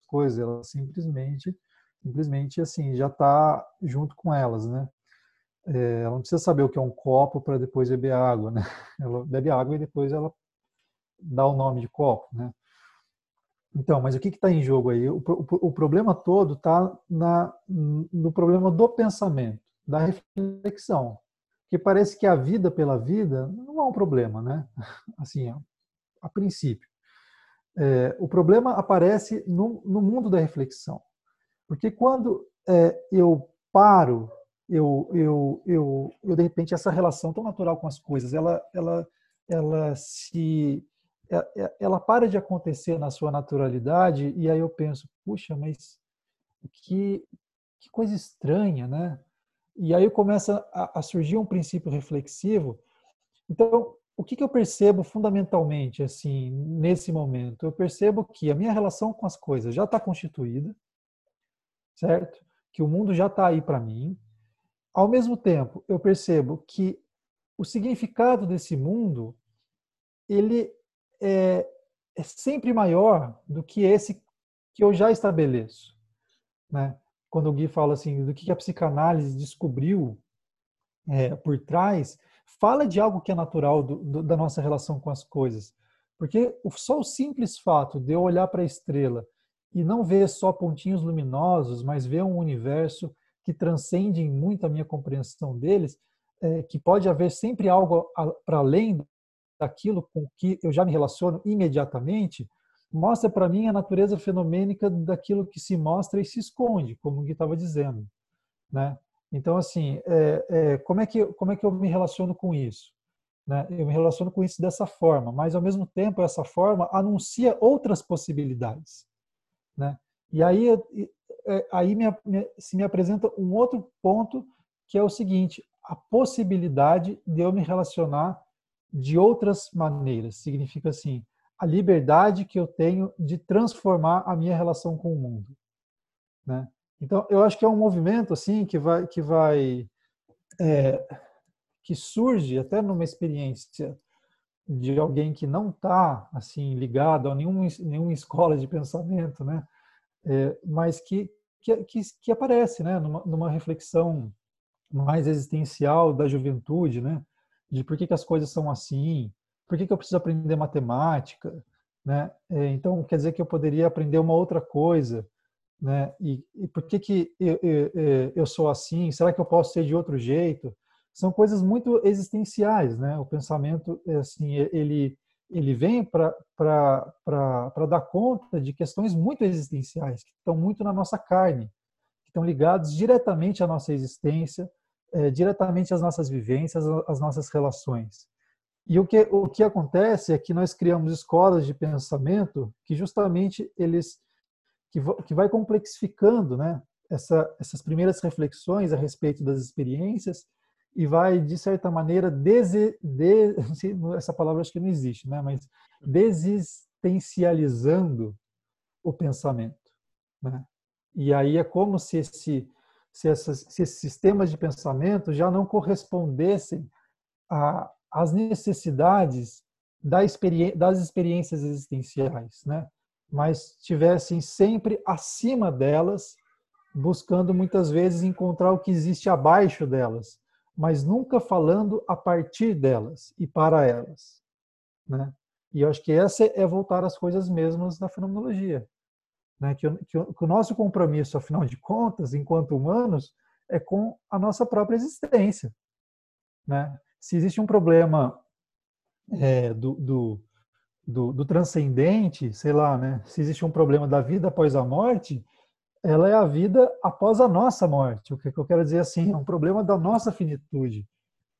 S2: coisas, ela simplesmente, simplesmente assim, já está junto com elas, né? É, ela não precisa saber o que é um copo para depois beber água, né? Ela bebe água e depois ela dá o nome de copo, né? Então, mas o que está em jogo aí? O, o, o problema todo está no problema do pensamento, da reflexão, que parece que a vida pela vida não é um problema, né? Assim, a princípio. É, o problema aparece no, no, mundo da reflexão, porque quando é, eu paro eu, eu, eu, eu de repente essa relação tão natural com as coisas, ela, ela, ela se, é, é, ela para de acontecer na sua naturalidade e aí eu penso, puxa, mas que, que coisa estranha, né? E aí começa a, a surgir um princípio reflexivo. Então, o que, que eu percebo fundamentalmente assim nesse momento? Eu percebo que a minha relação com as coisas já está constituída, certo? Que o mundo já está aí para mim, ao mesmo tempo, eu percebo que o significado desse mundo ele é, é sempre maior do que esse que eu já estabeleço, né? Quando o Gui fala assim do que a psicanálise descobriu é, por trás, fala de algo que é natural do, do, da nossa relação com as coisas, porque só o simples fato de eu olhar para a estrela e não ver só pontinhos luminosos, mas ver um universo que transcendem muito a minha compreensão deles, é, que pode haver sempre algo para além daquilo com que eu já me relaciono imediatamente, mostra para mim a natureza fenomênica daquilo que se mostra e se esconde, como o Gui estava dizendo, né? Então, assim, é, é, como, é que, como é que eu me relaciono com isso? Né? Eu me relaciono com isso dessa forma, mas ao mesmo tempo essa forma anuncia outras possibilidades, né? E aí aí me, me, se me apresenta um outro ponto que é o seguinte: a possibilidade de eu me relacionar de outras maneiras. Significa assim, a liberdade que eu tenho de transformar a minha relação com o mundo, né? Então, eu acho que é um movimento assim que vai que vai é, que surge até numa experiência de alguém que não está assim ligado a nenhum, nenhuma escola de pensamento, né? É, mas que, que, que, que, aparece né, numa, numa, reflexão mais existencial da juventude, né, de por que, que as coisas são assim, por que, que eu preciso aprender matemática, né? É, então quer dizer que eu poderia aprender uma outra coisa, né? E, e por que que eu, eu, eu, sou assim? Será que eu posso ser de outro jeito? São coisas muito existenciais, né? O pensamento, assim, ele ele vem para dar conta de questões muito existenciais, que estão muito na nossa carne, que estão ligados diretamente à nossa existência, é, diretamente às nossas vivências, às nossas relações. E o que, o que acontece é que nós criamos escolas de pensamento que justamente eles que, que vai complexificando né, essa, essas primeiras reflexões a respeito das experiências e vai, de certa maneira, dese, de, essa palavra acho que não existe, né? mas existencializando o pensamento. Né? E aí é como se, esse, se, esses sistemas de pensamento já não correspondessem às necessidades da experi das experiências existenciais, né? mas tivessem sempre acima delas, buscando muitas vezes encontrar o que existe abaixo delas, mas nunca falando a partir delas e para elas. Né? E eu acho que essa é voltar às coisas mesmas da fenomenologia. Né? Que, que, que o nosso compromisso, afinal de contas, enquanto humanos, é com a nossa própria existência. Né? Se existe um problema é, do, do, do, do, transcendente, sei lá, né? se existe um problema da vida após a morte, ela é a vida após a nossa morte. O que eu quero dizer assim, é um problema da nossa finitude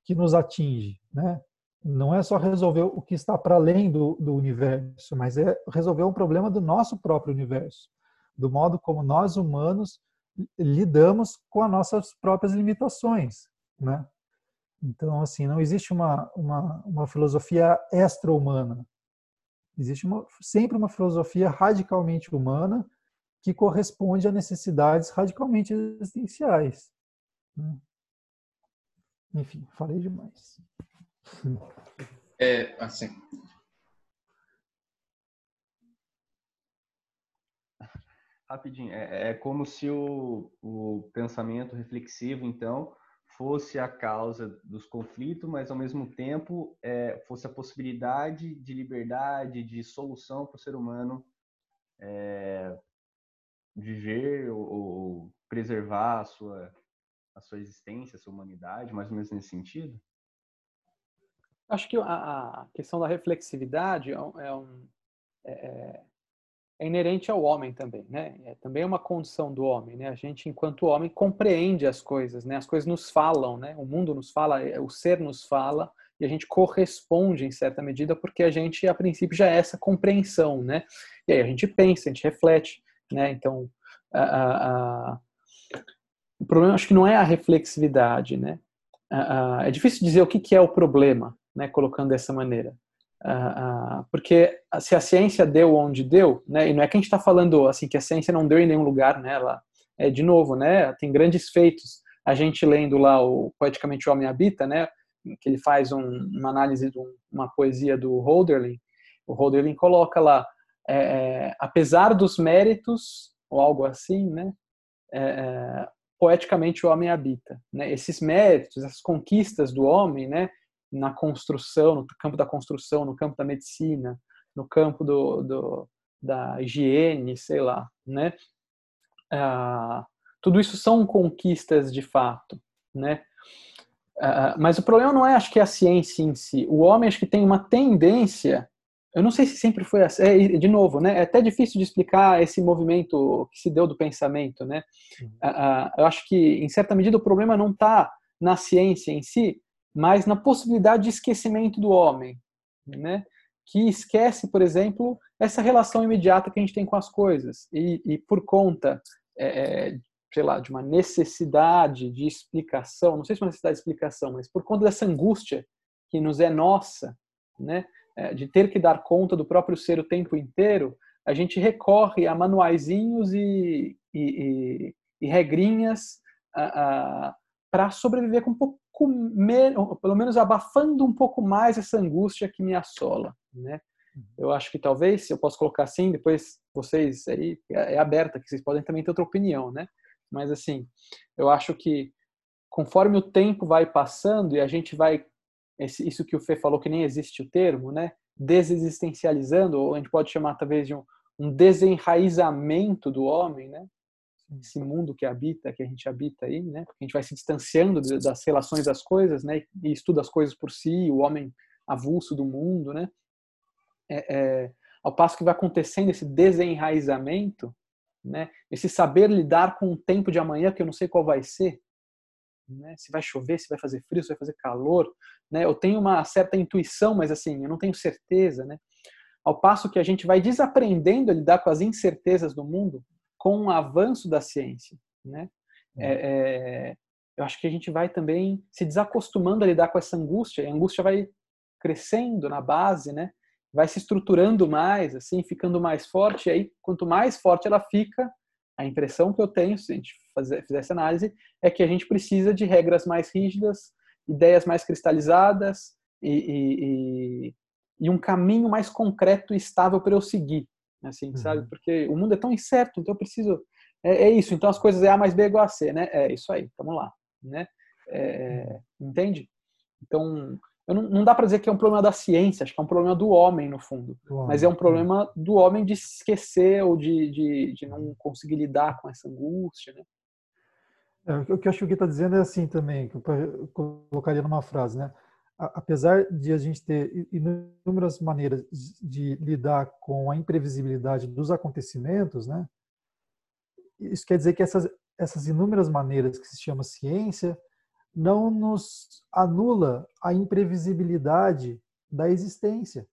S2: que nos atinge, né? Não é só resolver o que está para além do, do universo, mas é resolver um problema do nosso próprio universo, do modo como nós humanos lidamos com as nossas próprias limitações, né? Então, assim, não existe uma, uma, uma filosofia extra-humana. Existe uma, sempre uma filosofia radicalmente humana que corresponde a necessidades radicalmente existenciais. Né? Enfim, falei demais.
S3: É, assim.
S4: Rapidinho, é, é como se o, o pensamento reflexivo, então, fosse a causa dos conflitos, mas ao mesmo tempo é, fosse a possibilidade de liberdade, de solução para o ser humano é, viver ou, ou, preservar a sua, a sua existência, a sua humanidade, mais ou menos nesse sentido?
S1: Acho que a, a questão da reflexividade é, é, um, é, é, é, inerente ao homem também, né? É também uma condição do homem, né? A gente, enquanto homem, compreende as coisas, né? As coisas nos falam, né? O mundo nos fala, é, o ser nos fala e a gente corresponde em certa medida porque a gente, a princípio, já é essa compreensão, né? E aí a gente pensa, a gente reflete né? Então, a, a, a... o problema acho que não é a reflexividade, né? é difícil dizer o que, que é o problema, né? Colocando dessa maneira. porque se a ciência deu onde deu, né? E não é que a gente está falando assim que a ciência não deu em nenhum lugar, né? Ela é de novo, né? Tem grandes feitos. A gente lendo lá o poeticamente o homem habita, né? Que ele faz um, uma análise de um, uma poesia do Holderlin. O Holderlin coloca lá é, é, apesar dos méritos, ou algo assim, né, é, é, poeticamente o homem habita. Né? Esses méritos, essas conquistas do homem, né, na construção, no campo da construção, no campo da medicina, no campo do, do da higiene, sei lá, né? Ah, tudo isso são conquistas de fato, né? Ah, mas o problema não é, acho que, a ciência em si. O homem, acho que tem uma tendência eu não sei se sempre foi assim. É, de novo, né? É até difícil de explicar esse movimento que se deu do pensamento, né? Uhum. eu acho que, em certa medida, o problema não está na ciência em si, mas na possibilidade de esquecimento do homem, né? Que esquece, por exemplo, essa relação imediata que a gente tem com as coisas e, e por conta, é, é sei lá, de uma necessidade de explicação, não sei se é uma necessidade de explicação, mas por conta dessa angústia que nos é nossa, né? É, de ter que dar conta do próprio ser o tempo inteiro, a gente recorre a manuaizinhos e, e, e, e regrinhas para sobreviver com um pouco menos, pelo menos abafando um pouco mais essa angústia que me assola, né? Eu acho que talvez, eu posso colocar assim, depois vocês aí é, é aberta, que vocês podem também ter outra opinião, né? Mas assim, eu acho que conforme o tempo vai passando e a gente vai esse, isso que o Fê falou que nem existe o termo, né? Desexistencializando, ou a gente pode chamar talvez de um, um desenraizamento do homem, né? Esse mundo que habita, que a gente habita aí, né? Porque a gente vai se distanciando das relações das coisas, né? E estuda as coisas por si, o homem avulso do mundo, né? É, é, ao passo que vai acontecendo esse desenraizamento, né? Esse saber lidar com o tempo de amanhã que eu não sei qual vai ser, né? Se vai chover, se vai fazer frio, se vai fazer calor, né? Eu tenho uma certa intuição, mas assim, eu não tenho certeza, né? Ao passo que a gente vai desaprendendo a lidar com as incertezas do mundo com o avanço da ciência, né? É, uhum. é, eu acho que a gente vai também se desacostumando a lidar com essa angústia, e a angústia vai crescendo na base, né? vai se estruturando mais, assim, ficando mais forte. E aí, quanto mais forte ela fica, a impressão que eu tenho, se a gente fazer, fizer essa análise, é que a gente precisa de regras mais rígidas, ideias mais cristalizadas e, e, e, um caminho mais concreto e estável para eu seguir, assim, uhum. sabe? Porque o mundo é tão incerto, então eu preciso... É, é, isso, então as coisas é A mais B igual a C, né? É isso aí, vamos lá, né? É, entende? Então, não, não, dá para dizer que é um problema da ciência, acho que é um problema do homem, no fundo. Homem, mas é um problema do homem de esquecer ou de, de, de não conseguir lidar com essa angústia, né?
S2: É, o que eu acho que o Gui está dizendo é assim também, que eu colocaria numa frase, né? Apesar de a gente ter inúmeras maneiras de lidar com a imprevisibilidade dos acontecimentos, né? Isso quer dizer que essas, essas inúmeras maneiras que se chama ciência não nos anula a imprevisibilidade da existência.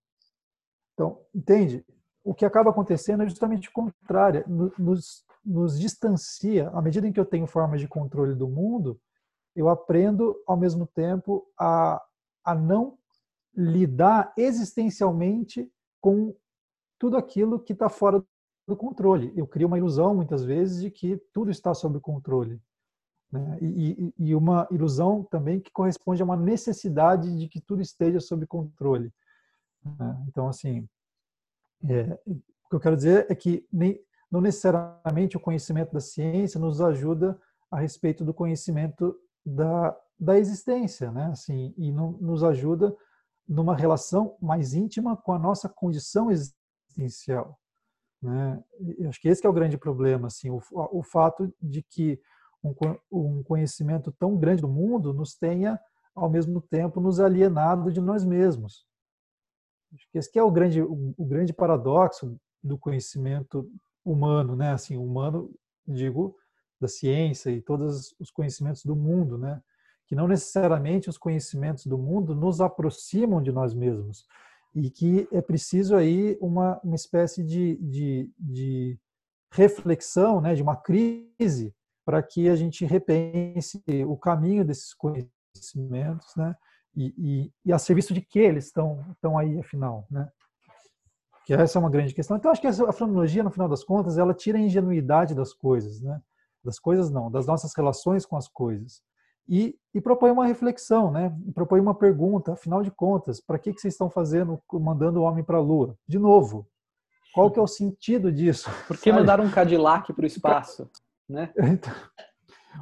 S2: Então, entende? O que acaba acontecendo é justamente o contrário, nos, nos distancia. À medida em que eu tenho formas de controle do mundo, eu aprendo ao mesmo tempo a, a não lidar existencialmente com tudo aquilo que está fora do controle. Eu crio uma ilusão, muitas vezes, de que tudo está sob controle. Né? E, e, uma ilusão também que corresponde a uma necessidade de que tudo esteja sob controle. Né? Então, assim, é, o que eu quero dizer é que nem, não necessariamente o conhecimento da ciência nos ajuda a respeito do conhecimento da, da existência, né? Assim, e nos ajuda numa relação mais íntima com a nossa condição existencial. Né? Eu acho que esse que é o grande problema, assim, o, o fato de que um conhecimento tão grande do mundo nos tenha, ao mesmo tempo, nos alienado de nós mesmos. Acho que esse que é o grande, o grande paradoxo do conhecimento humano, né? Assim, humano, digo, da ciência e todos os conhecimentos do mundo, né? Que não necessariamente os conhecimentos do mundo nos aproximam de nós mesmos e que é preciso aí uma, uma espécie de, de, de reflexão, né? De uma crise para que a gente repense o caminho desses conhecimentos, né? E, e, e, a serviço de que eles estão, estão aí, afinal, né? Que essa é uma grande questão. Então, acho que a fenomenologia, no final das contas, ela tira a ingenuidade das coisas, né? Das coisas não, das nossas relações com as coisas. E, e propõe uma reflexão, né? E propõe uma pergunta, afinal de contas, para que, que vocês estão fazendo, mandando o homem para a Lua? De novo, qual que é o sentido disso?
S1: Por que mandar um Cadillac para o espaço? Né?
S2: Então,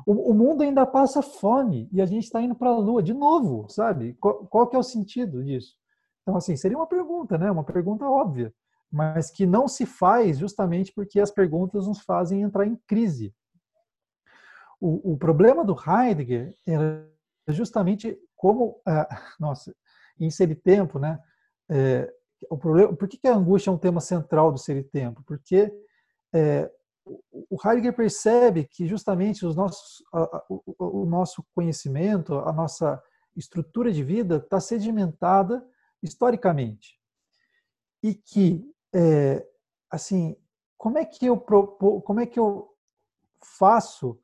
S2: o, o, mundo ainda passa fome e a gente está indo para a Lua de novo, sabe? Qual, qual, que é o sentido disso? Então, assim, seria uma pergunta, né? Uma pergunta óbvia, mas que não se faz justamente porque as perguntas nos fazem entrar em crise. O, o problema do Heidegger era justamente como, ah, nossa, em Ser e Tempo, né? É, o problema, por que, que a angústia é um tema central do Ser e Tempo? Porque é, o Heidegger percebe que justamente os nossos, o, nosso conhecimento, a nossa estrutura de vida está sedimentada historicamente. E que é, assim como é que eu como é que eu faço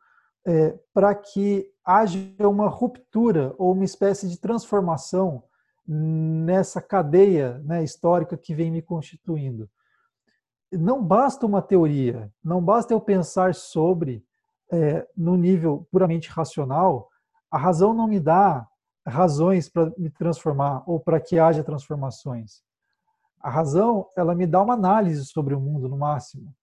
S2: é, para que haja uma ruptura ou uma espécie de transformação nessa cadeia né, histórica que vem me constituindo não basta uma teoria, não basta eu pensar sobre é, no nível puramente racional, a razão não me dá razões para me transformar ou para que haja transformações. A razão, ela me dá uma análise sobre o mundo no máximo.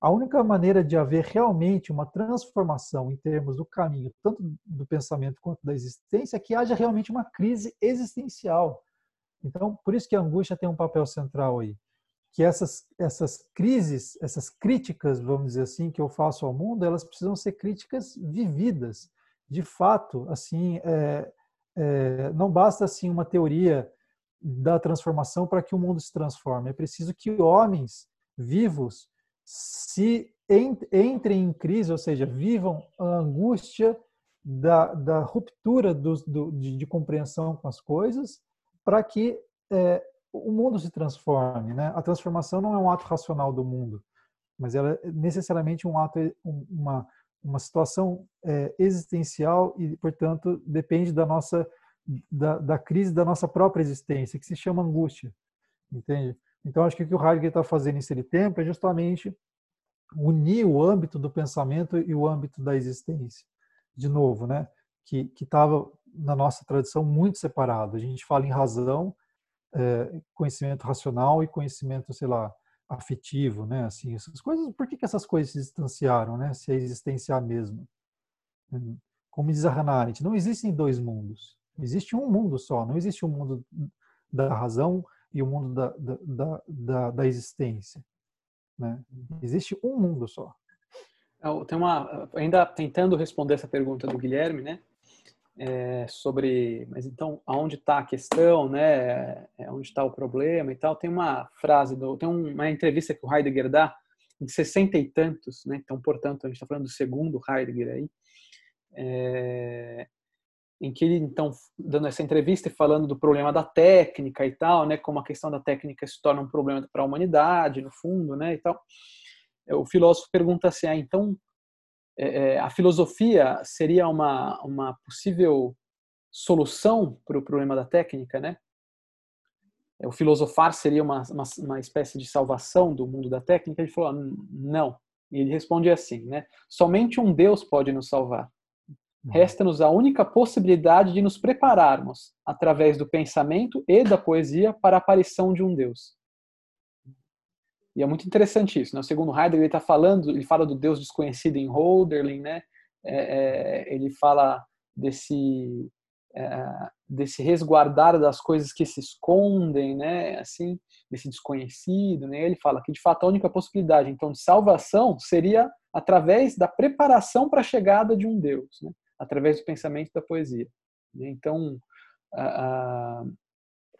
S2: A única maneira de haver realmente uma transformação em termos do caminho, tanto do pensamento quanto da existência, é que haja realmente uma crise existencial. Então, por isso que a angústia tem um papel central aí que essas, essas crises, essas críticas, vamos dizer assim, que eu faço ao mundo, elas precisam ser críticas vividas. De fato, assim, é, é, não basta assim uma teoria da transformação para que o mundo se transforme. É preciso que homens vivos se entrem em crise, ou seja, vivam a angústia da, da ruptura do, do, de, de, compreensão com as coisas, para que é, o mundo se transforme. Né? A transformação não é um ato racional do mundo, mas ela é necessariamente um ato, uma, uma situação é, existencial e, portanto, depende da nossa da, da, crise da nossa própria existência, que se chama angústia. entende? Então, acho que o que o Heidegger está fazendo nesse tempo é justamente unir o âmbito do pensamento e o âmbito da existência. De novo, né? Que estava na nossa tradição muito separado. A gente fala em razão, é, conhecimento racional e conhecimento, sei lá, afetivo, né? Assim, essas coisas. Por que, que essas coisas se distanciaram, né? Se a existência é a mesma. Como diz a Hannah Arendt, não existem dois mundos. Existe um mundo só. Não existe um mundo da razão e o um mundo da, da, da, da existência. Né? Existe um mundo só.
S1: É, tem uma ainda tentando responder essa pergunta do Guilherme, né? É, sobre, mas então aonde está a questão, né? É, onde está o problema e tal? Tem uma frase do, tem uma entrevista que o Heidegger dá em sessenta e tantos, né? Então, portanto, a gente está falando do segundo Heidegger aí, é, em que ele então dando essa entrevista e falando do problema da técnica e tal, né, como a questão da técnica se torna um problema para a humanidade no fundo, né, e tal. É, o filósofo pergunta assim, ah, então é, é, a filosofia seria uma uma possível solução para o problema da técnica, né? É, o filosofar seria uma, uma, uma espécie de salvação do mundo da técnica? Ele falou, ah, não. E ele responde assim, né? Somente um Deus pode nos salvar. Uhum. Resta-nos a única possibilidade de nos prepararmos, através do pensamento e da poesia, para a aparição de um Deus. E é muito interessante isso. Né? Segundo Heidegger, ele está falando, ele fala do Deus desconhecido em Hölderlin, né? É, é, ele fala desse é, desse resguardar das coisas que se escondem, né? Assim, desse desconhecido, né? Ele fala que de fato a única possibilidade então de salvação seria através da preparação para a chegada de um Deus, né? através do pensamento da poesia. Então,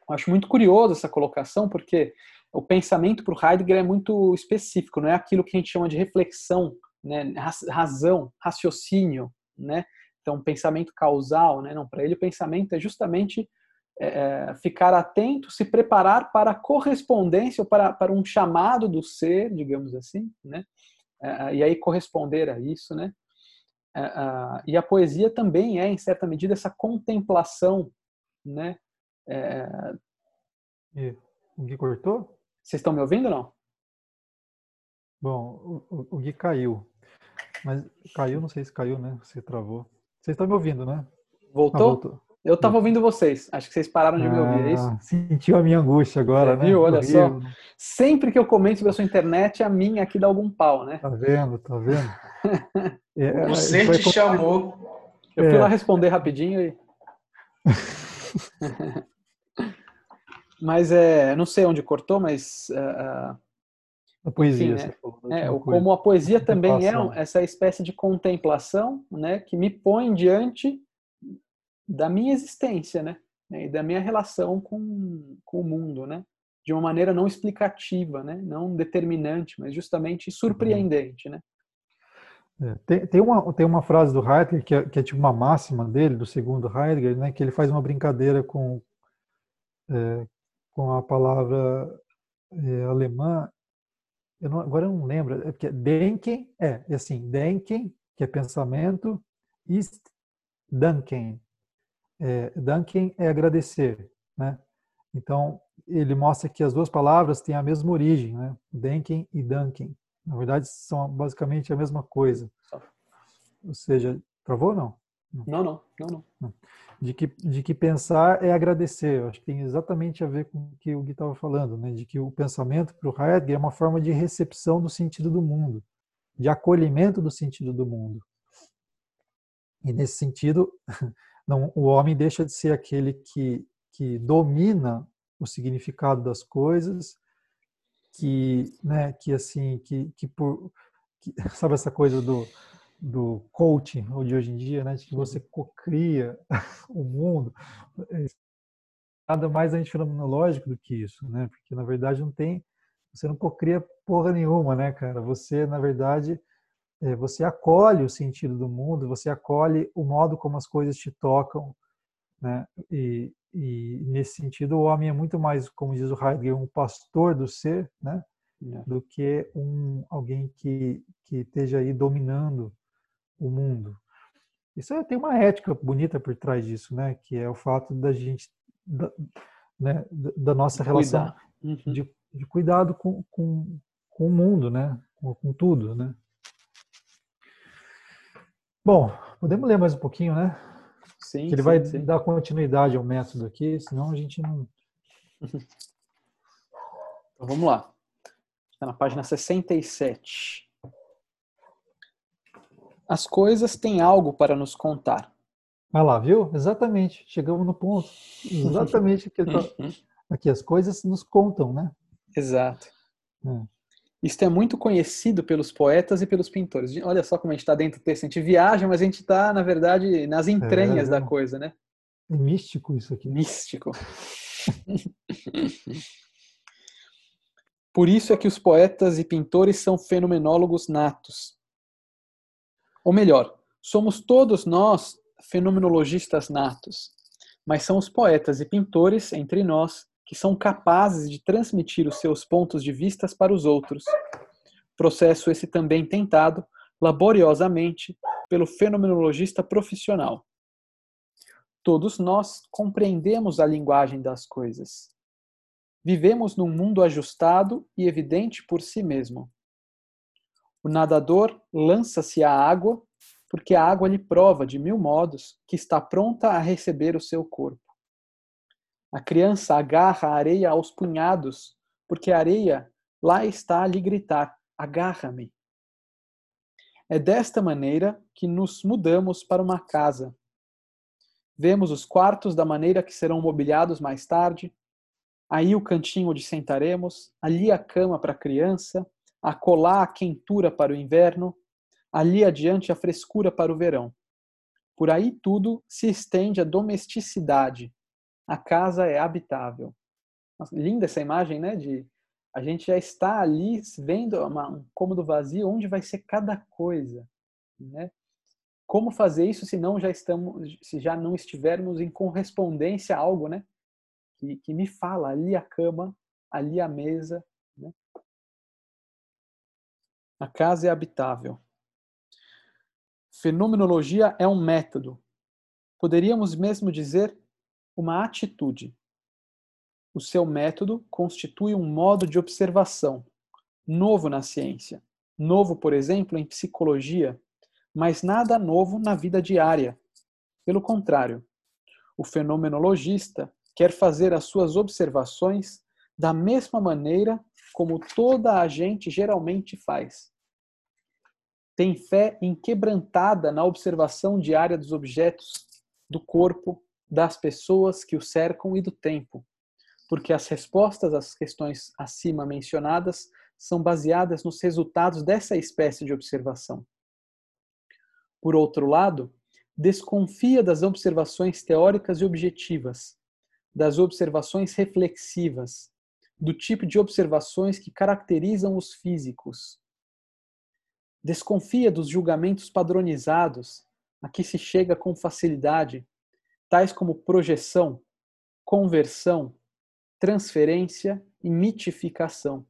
S1: acho muito curioso essa colocação, porque o pensamento para o Heidegger é muito específico, não é aquilo que a gente chama de reflexão, né? razão, raciocínio, né? Então, pensamento causal, né? Não, para ele o pensamento é justamente é, é, ficar atento, se preparar para a correspondência ou para, para um chamado do ser, digamos assim, né? É, e aí corresponder a isso, né? Uh, e a poesia também é, em certa medida, essa contemplação, né?
S2: É... E Gui cortou?
S1: Vocês estão me ouvindo ou não?
S2: Bom, o, o, Gui caiu. Mas caiu, não sei se caiu, né? Se travou. Vocês estão me ouvindo, né?
S1: Voltou? Ah, voltou. Eu estava ouvindo vocês. Acho que vocês pararam de ah, me ouvir, é isso?
S2: Ah, sentiu a minha angústia agora, né?
S1: Viu? Olha Horrível. só. Sempre que eu comento sobre a sua internet, a minha aqui dá algum pau, né?
S2: Tá vendo, tá vendo?
S3: é, o ser te chamou.
S1: Eu fui é. lá responder rapidinho e. mas é, não sei onde cortou, mas. Uh,
S2: a poesia, enfim, né? falou,
S1: é, como a poesia também é essa espécie de contemplação, né, que me põe diante da minha existência, né? né, e da minha relação com, com o mundo, né? De uma maneira não explicativa, né? Não determinante, mas justamente surpreendente, né?
S2: É, tem, tem, uma, tem uma frase do Heidegger que é, que é tipo uma máxima dele, do segundo Heidegger, né? Que ele faz uma brincadeira com, é, com a palavra é, alemã. Eu não, agora eu não lembro, é porque Denken, é, é assim, Denken, que é pensamento, ist Danken, é, danken é agradecer, né? Então, ele mostra que as duas palavras têm a mesma origem, né? Denken e danken. Na verdade, são basicamente a mesma coisa. Ou seja, travou ou não?
S1: Não, não, não, não.
S2: De que, de que pensar é agradecer. Eu acho que tem exatamente a ver com o que o Gui estava falando, né? De que o pensamento para o Heidegger é uma forma de recepção do sentido do mundo, de acolhimento do sentido do mundo. E nesse sentido, Não, o homem deixa de ser aquele que, que domina o significado das coisas, que, né, que assim, que, que por, que, sabe essa coisa do, do coaching de hoje em dia, né, de que você cocria o mundo, nada mais antifenomenológico do que isso, né, porque na verdade não tem, você não cocria porra nenhuma, né, cara, você na verdade é, você acolhe o sentido do mundo, você acolhe o modo como as coisas te tocam, né? E, e nesse sentido o homem é muito mais, como diz o Heidegger, um pastor do ser, né? É. Do que um alguém que que esteja aí dominando o mundo. Isso é, tem uma ética bonita por trás disso, né? Que é o fato da gente da, né, da nossa relação uhum. de, de, cuidado com, com, com, o mundo, né? Com, com tudo, né? Bom, podemos ler mais um pouquinho, né?
S1: Sim.
S2: Que ele
S1: sim,
S2: vai
S1: sim.
S2: dar continuidade ao método aqui, senão a gente não.
S1: Então, vamos lá. Está na página 67. As coisas têm algo para nos contar.
S2: Ah lá, viu? Exatamente. Chegamos no ponto. Exatamente que tá... aqui as coisas nos contam, né?
S1: Exato.
S2: É.
S1: Isto é muito conhecido pelos poetas e pelos pintores. Olha só como a gente está dentro do texto. A gente viaja, mas a gente está, na verdade, nas entranhas
S2: É.
S1: da coisa, né?
S2: É místico isso aqui.
S1: Místico. Por isso é que os poetas e pintores são fenomenólogos natos. Ou melhor, somos todos nós fenomenologistas natos, mas são os poetas e pintores entre nós que são capazes de transmitir os seus pontos de vistas para os outros. Processo esse também tentado laboriosamente pelo fenomenologista profissional. Todos nós compreendemos a linguagem das coisas. Vivemos num mundo ajustado e evidente por si mesmo. O nadador lança-se à água porque a água lhe prova de mil modos que está pronta a receber o seu corpo. A criança agarra a areia aos punhados porque a areia lá está a lhe gritar: agarra-me. É desta maneira que nos mudamos para uma casa. Vemos os quartos da maneira que serão mobiliados mais tarde, aí o cantinho onde sentaremos, ali a cama para a criança, acolá a quentura para o inverno, ali adiante a frescura para o verão. Por aí tudo se estende a domesticidade. A casa é habitável. Nossa, linda essa imagem, né? De a gente já está ali vendo uma, um cômodo vazio onde vai ser cada coisa, né? Como fazer isso se não já estamos, se já não estivermos em correspondência a algo, né? Que, que me fala ali a cama, ali a mesa? A casa é habitável. Fenomenologia é um método. Poderíamos mesmo dizer uma atitude. O seu método constitui um modo de observação, novo na ciência, novo, por exemplo, em psicologia, mas nada novo na vida diária. Pelo contrário, o fenomenologista quer fazer as suas observações da mesma maneira como toda a gente geralmente faz. Tem fé inquebrantada na observação diária dos objetos, do corpo, das pessoas que o cercam e do tempo, porque as respostas às questões acima mencionadas são baseadas nos resultados dessa espécie de observação. Por outro lado, desconfia das observações teóricas e objetivas, das observações reflexivas, do tipo de observações que caracterizam os físicos. Desconfia dos julgamentos padronizados, a que se chega com facilidade, tais como projeção, conversão, transferência e mitificação.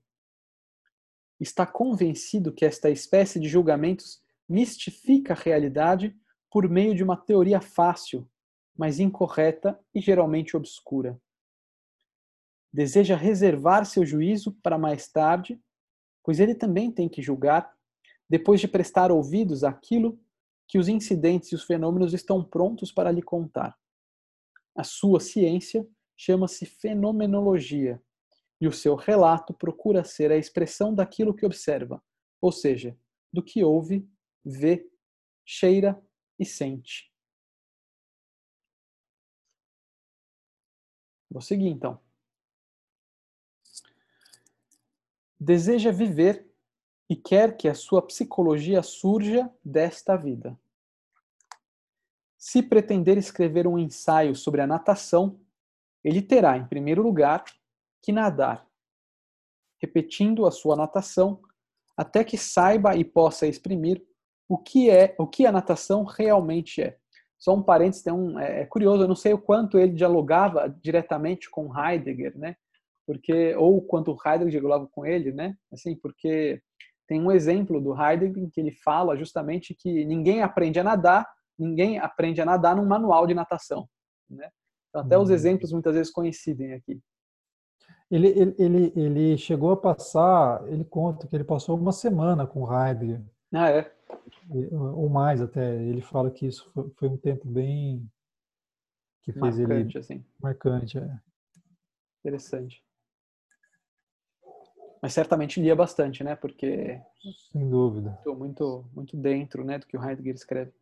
S1: Está convencido que esta espécie de julgamentos mistifica a realidade por meio de uma teoria fácil, mas incorreta e geralmente obscura. Deseja reservar seu juízo para mais tarde, pois ele também tem que julgar, depois de prestar ouvidos àquilo que os incidentes e os fenômenos estão prontos para lhe contar. A sua ciência chama-se fenomenologia, e o seu relato procura ser a expressão daquilo que observa, ou seja, do que ouve, vê, cheira e sente. Vou seguir então. Deseja viver e quer que a sua psicologia surja desta vida. Se pretender escrever um ensaio sobre a natação, ele terá, em primeiro lugar, que nadar, repetindo a sua natação até que saiba e possa exprimir o que é, o que a natação realmente é. Só um parênteses, tem um, é, é curioso, eu não sei o quanto ele dialogava diretamente com Heidegger, né? Porque ou quanto Heidegger dialogava com ele, né? Assim, porque tem um exemplo do Heidegger em que ele fala justamente que ninguém aprende a nadar, ninguém aprende a nadar num manual de natação, né? Então, até os exemplos muitas vezes coincidem aqui.
S2: Ele, ele, ele, ele chegou a passar, ele conta que ele passou uma semana com Heidegger.
S1: Ah, é?
S2: Ou mais até. Ele fala que isso foi, foi um tempo bem. que fez
S1: marcante,
S2: ele.
S1: Assim.
S2: Marcante, é.
S1: Interessante. Mas certamente lia bastante, né? Porque.
S2: Sem dúvida.
S1: Estou muito, muito dentro né, do que o Heidegger escreve.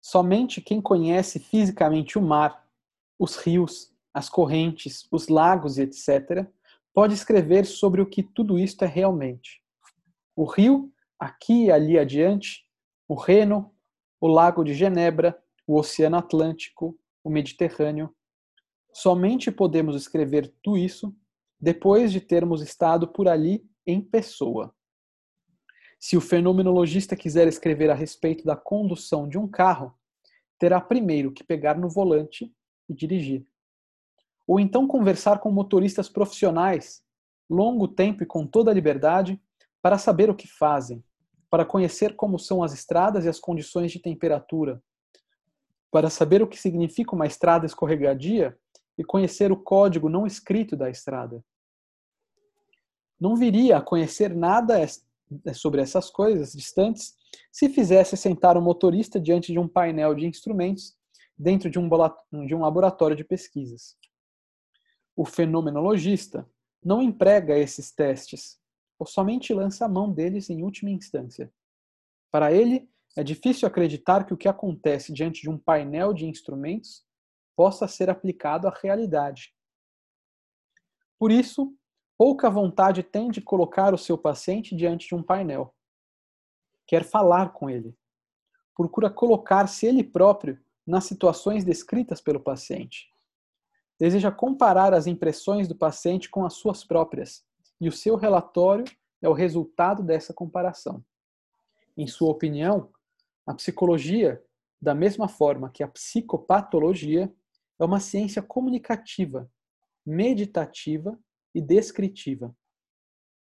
S1: Somente quem conhece fisicamente o mar, os rios, as correntes, os lagos e etc., pode escrever sobre o que tudo isto é realmente. O rio, aqui e ali adiante, o Reno, o Lago de Genebra, o Oceano Atlântico, o Mediterrâneo. Somente podemos escrever tudo isso depois de termos estado por ali em pessoa. Se o fenomenologista quiser escrever a respeito da condução de um carro, terá primeiro que pegar no volante e dirigir. Ou então conversar com motoristas profissionais, longo tempo e com toda a liberdade, para saber o que fazem, para conhecer como são as estradas e as condições de temperatura, para saber o que significa uma estrada escorregadia e conhecer o código não escrito da estrada não viria a conhecer nada sobre essas coisas distantes se fizesse sentar o motorista diante de um painel de instrumentos dentro de um, de um laboratório de pesquisas. O fenomenologista não emprega esses testes, ou somente lança a mão deles em última instância. Para ele, é difícil acreditar que o que acontece diante de um painel de instrumentos possa ser aplicado à realidade. Por isso, pouca vontade tem de colocar o seu paciente diante de um painel. Quer falar com ele. Procura colocar-se ele próprio nas situações descritas pelo paciente. Deseja comparar as impressões do paciente com as suas próprias, e o seu relatório é o resultado dessa comparação. Em sua opinião, a psicologia, da mesma forma que a psicopatologia, é uma ciência comunicativa, meditativa e descritiva.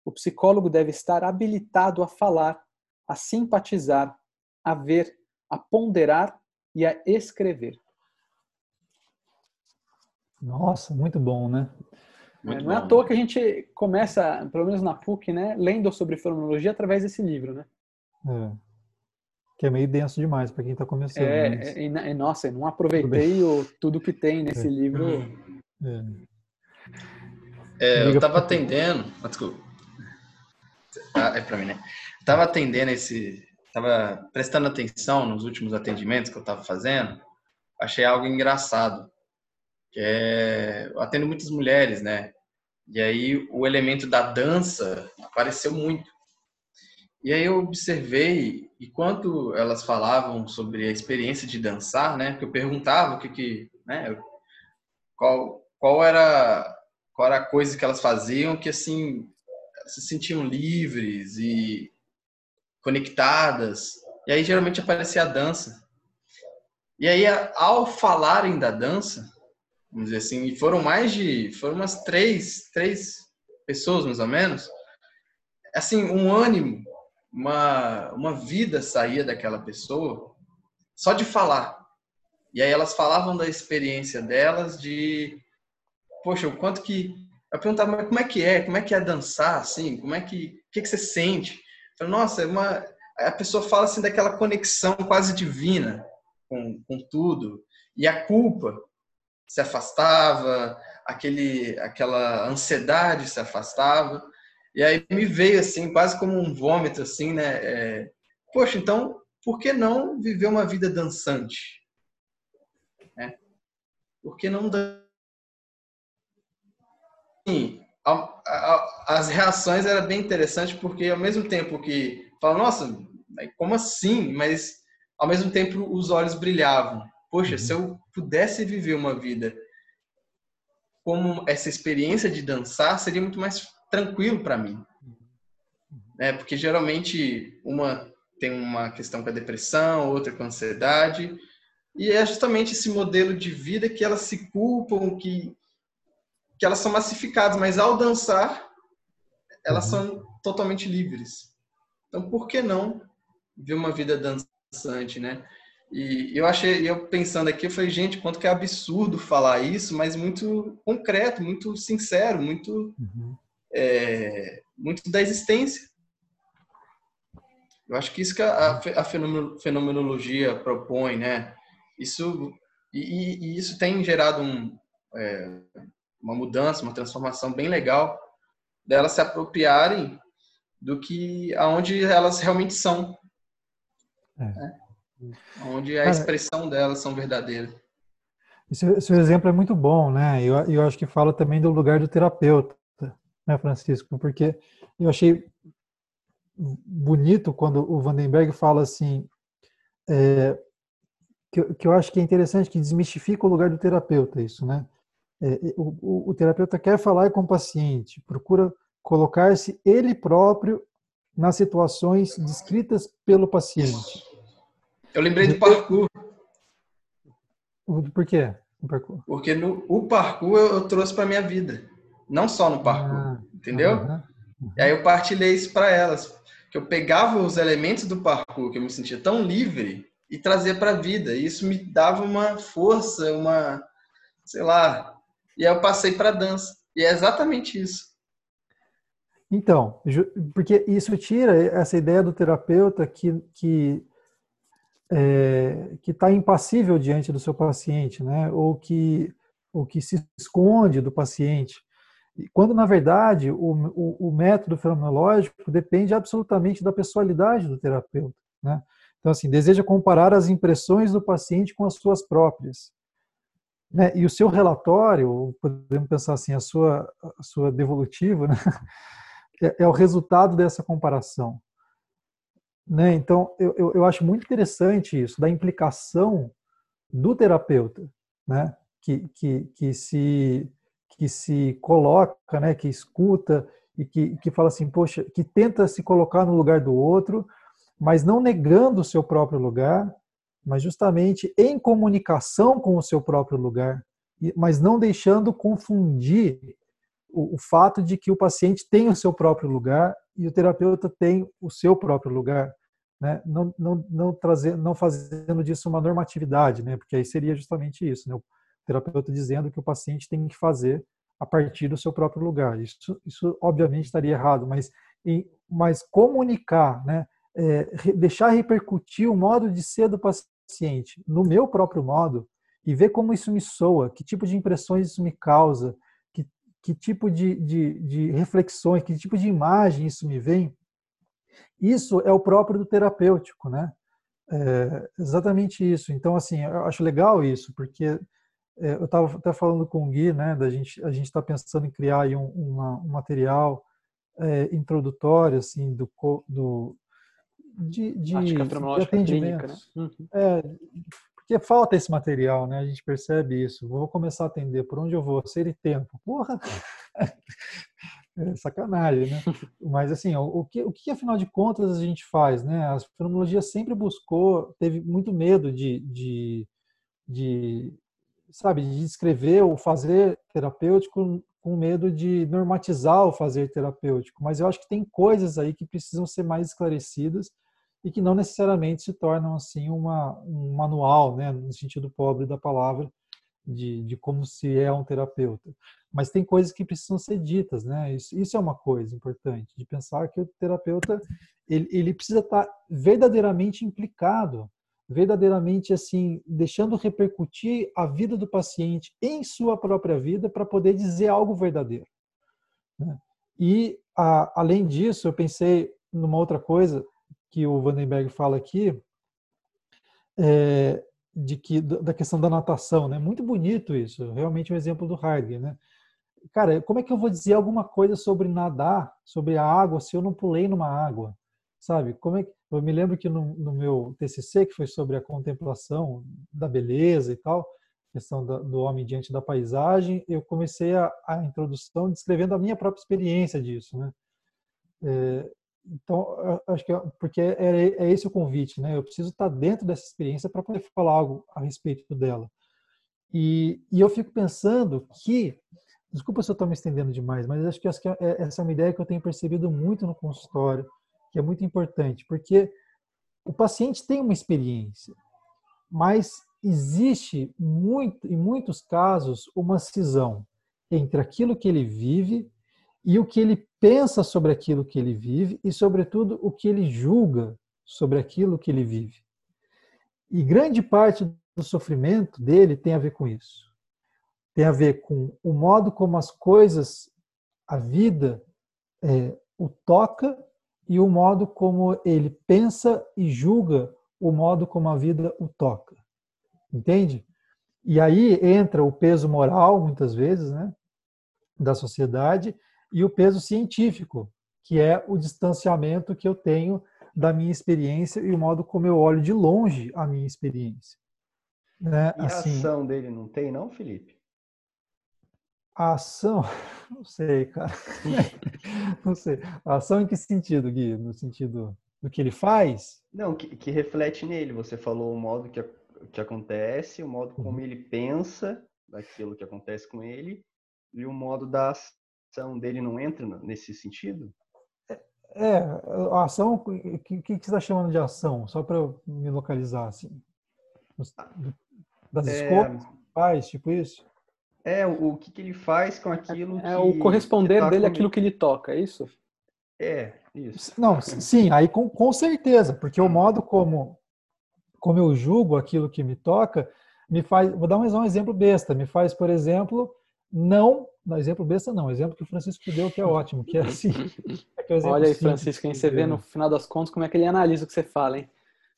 S1: O psicólogo deve estar habilitado a falar, a simpatizar, a ver, a ponderar e a escrever.
S2: Nossa, muito bom, né?
S1: Muito não bom. é à toa que a gente começa, pelo menos na PUC, né, lendo sobre fenomenologia através desse livro, né?
S2: É. Que é meio denso demais para quem está começando.
S1: É, mas... é, e, nossa, eu não aproveitei o, tudo que tem nesse é. livro. É.
S3: É, eu estava atendendo. Ah, desculpa. Ah, é para mim, né? Estava atendendo esse. Estava prestando atenção nos últimos atendimentos que eu estava fazendo. Achei algo engraçado. Que é. Eu atendo muitas mulheres, né? E aí o elemento da dança apareceu muito. E aí eu observei, enquanto elas falavam sobre a experiência de dançar, né? Que eu perguntava o que que, né? Qual, qual era qual era a coisa que elas faziam que assim se sentiam livres e conectadas. E aí geralmente aparecia a dança. E aí ao falarem da dança, vamos dizer assim, e foram mais de, foram umas três, três pessoas mais ou menos, assim um ânimo, uma uma vida saía daquela pessoa só de falar. E aí elas falavam da experiência delas de poxa, o quanto que. Eu perguntava, mas como é que é? Como é que é dançar, assim? Como é que. O que, que você sente? Eu falei, nossa, é uma. A pessoa fala assim daquela conexão quase divina com, com tudo. E a culpa se afastava, aquele, aquela ansiedade se afastava. E aí me veio assim, quase como um vômito, assim, né? É, Poxa, então, por que não viver uma vida dançante? É. Por que não dançar? Assim, a, a, as reações eram bem interessantes porque ao mesmo tempo que fala, nossa, como assim? Mas ao mesmo tempo os olhos brilhavam. Poxa, se eu pudesse viver uma vida como essa experiência de dançar, seria muito mais tranquilo para mim. É, porque geralmente uma tem uma questão com a depressão, outra com a ansiedade, e é justamente esse modelo de vida que elas se culpam, que que elas são massificadas, mas ao dançar, elas uhum. são totalmente livres. Então, por que não ver uma vida dançante, né? E eu achei, eu pensando aqui, eu falei, gente, quanto que é absurdo falar isso, mas muito concreto, muito sincero, muito, uhum. é, muito da existência. Eu acho que isso que a, a fenomenologia propõe, né? Isso e, e isso tem gerado um, é, uma mudança, uma transformação bem legal delas se apropriarem do que aonde elas realmente são, é. né? onde a expressão delas são verdadeiras.
S2: Esse, seu exemplo é muito bom, né? Eu, eu acho que fala também do lugar do terapeuta, né, Francisco? Porque eu achei bonito quando o Vandenberg fala assim, é, que, que, eu acho que é interessante, que desmistifica o lugar do terapeuta, isso, né? É, o, o, o, terapeuta quer falar com o paciente, procura colocar-se ele próprio nas situações descritas pelo paciente.
S3: Eu lembrei do parkour.
S2: Por quê?
S3: Parkour? Porque no o parkour eu, eu trouxe para minha vida, não só no parkour, ah, entendeu? Uhum, uhum. E aí eu partilhei isso para elas que eu pegava os elementos do parkour, que eu me sentia tão livre, e trazia para a vida. E isso me dava uma força, uma, sei lá. E aí eu passei para dança. E é exatamente isso.
S2: Então, porque isso tira essa ideia do terapeuta que que é, que está impassível diante do seu paciente, né? Ou que ou que se esconde do paciente. Quando, na verdade, o, o, o, método fenomenológico depende absolutamente da pessoalidade do terapeuta. Né? Então, assim, deseja comparar as impressões do paciente com as suas próprias. Né? E o seu relatório, podemos pensar assim, a sua, a sua devolutiva, né? é, é, o resultado dessa comparação. Né? Então, eu, eu, eu acho muito interessante isso, da implicação do terapeuta, né? que, que, que se que se coloca, né, que escuta e que, que fala assim, poxa, que tenta se colocar no lugar do outro, mas não negando o seu próprio lugar, mas justamente em comunicação com o seu próprio lugar, mas não deixando confundir o, o fato de que o paciente tem o seu próprio lugar e o terapeuta tem o seu próprio lugar. Né? Não, não, não, trazer, não fazendo disso uma normatividade, né? porque aí seria justamente isso. Né? terapeuta dizendo que o paciente tem que fazer a partir do seu próprio lugar. Isso, isso obviamente estaria errado, mas, em, mas comunicar, né, é, deixar repercutir o modo de ser do paciente no meu próprio modo e ver como isso me soa, que tipo de impressões isso me causa, que, que tipo de, de, de reflexões, que tipo de imagem isso me vem, isso é o próprio do terapêutico, né? É exatamente isso. Então, assim, eu acho legal isso, porque é, eu estava até falando com o Gui, né, da gente, a gente está pensando em criar um, uma, um material é, introdutório, assim, do, do de, de, de atendimento. Clínica, né? Uhum. É, porque falta esse material, né? A gente percebe isso. Vou começar a atender por onde eu vou, ser e tempo. Porra! É sacanagem, né? Mas assim, o que, o que afinal de contas a gente faz, né? A fenomenologia sempre buscou, teve muito medo de, de, de sabe, de descrever o fazer terapêutico com medo de normatizar o fazer terapêutico, mas eu acho que tem coisas aí que precisam ser mais esclarecidas e que não necessariamente se tornam assim uma, um manual, né, no sentido pobre da palavra, de, de como se é um terapeuta. Mas tem coisas que precisam ser ditas, né? Isso, isso é uma coisa importante, de pensar que o terapeuta ele, ele precisa estar verdadeiramente implicado verdadeiramente assim, deixando repercutir a vida do paciente em sua própria vida para poder dizer algo verdadeiro. Né? E, a, além disso, eu pensei numa outra coisa que o Vandenberg fala aqui, é, de que da questão da natação, né? Muito bonito isso, realmente um exemplo do Heidegger, né? Cara, como é que eu vou dizer alguma coisa sobre nadar, sobre a água, se eu não pulei numa água? Sabe? Como é que eu me lembro que no, no, meu TCC, que foi sobre a contemplação da beleza e tal, questão do, do homem diante da paisagem, eu comecei a, a, introdução descrevendo a minha própria experiência disso, né? É, então, acho que é, porque é, é, esse o convite, né? Eu preciso estar dentro dessa experiência para poder falar algo a respeito dela. E, e eu fico pensando que, desculpa se eu estou me estendendo demais, mas acho que essa é uma ideia que eu tenho percebido muito no consultório, que é muito importante, porque o paciente tem uma experiência. mas existe muito, em muitos casos uma cisão entre aquilo que ele vive e o que ele pensa sobre aquilo que ele vive e, sobretudo, o que ele julga sobre aquilo que ele vive. E grande parte do sofrimento dele tem a ver com isso. Tem a ver com o modo como as coisas, a vida, é, o toca e o modo como ele pensa e julga o modo como a vida o toca. Entende? E aí entra o peso moral, muitas vezes, né, da sociedade, e o peso científico, que é o distanciamento que eu tenho da minha experiência e o modo como eu olho de longe a minha experiência.
S4: Né? E assim, a ação dele não tem, não, Felipe?
S2: A ação, não sei, cara. não sei. A ação em que sentido, Gui? No sentido do que ele faz?
S4: Não, que, que reflete nele. Você falou o modo que, que acontece, o modo como uhum. ele pensa daquilo que acontece com ele e o modo da ação dele não entra nesse sentido?
S2: É, a ação, o que, que, você está chamando de ação? Só para eu me localizar, assim. Das é, escolas faz, tipo isso?
S4: É, o, o que, que, ele faz com aquilo
S1: é,
S4: que...
S1: É o corresponder tá dele àquilo que ele toca, é isso?
S4: É, isso.
S2: Não, sim, aí com, com certeza, porque o modo como, como eu julgo aquilo que me toca, me faz... Vou dar um exemplo besta. Me faz, por exemplo, não no exemplo besta não, o exemplo que o Francisco deu que é ótimo, que é assim.
S1: É é Olha aí, Francisco, hein, você vê no final das contas como é que ele analisa o que você fala, hein?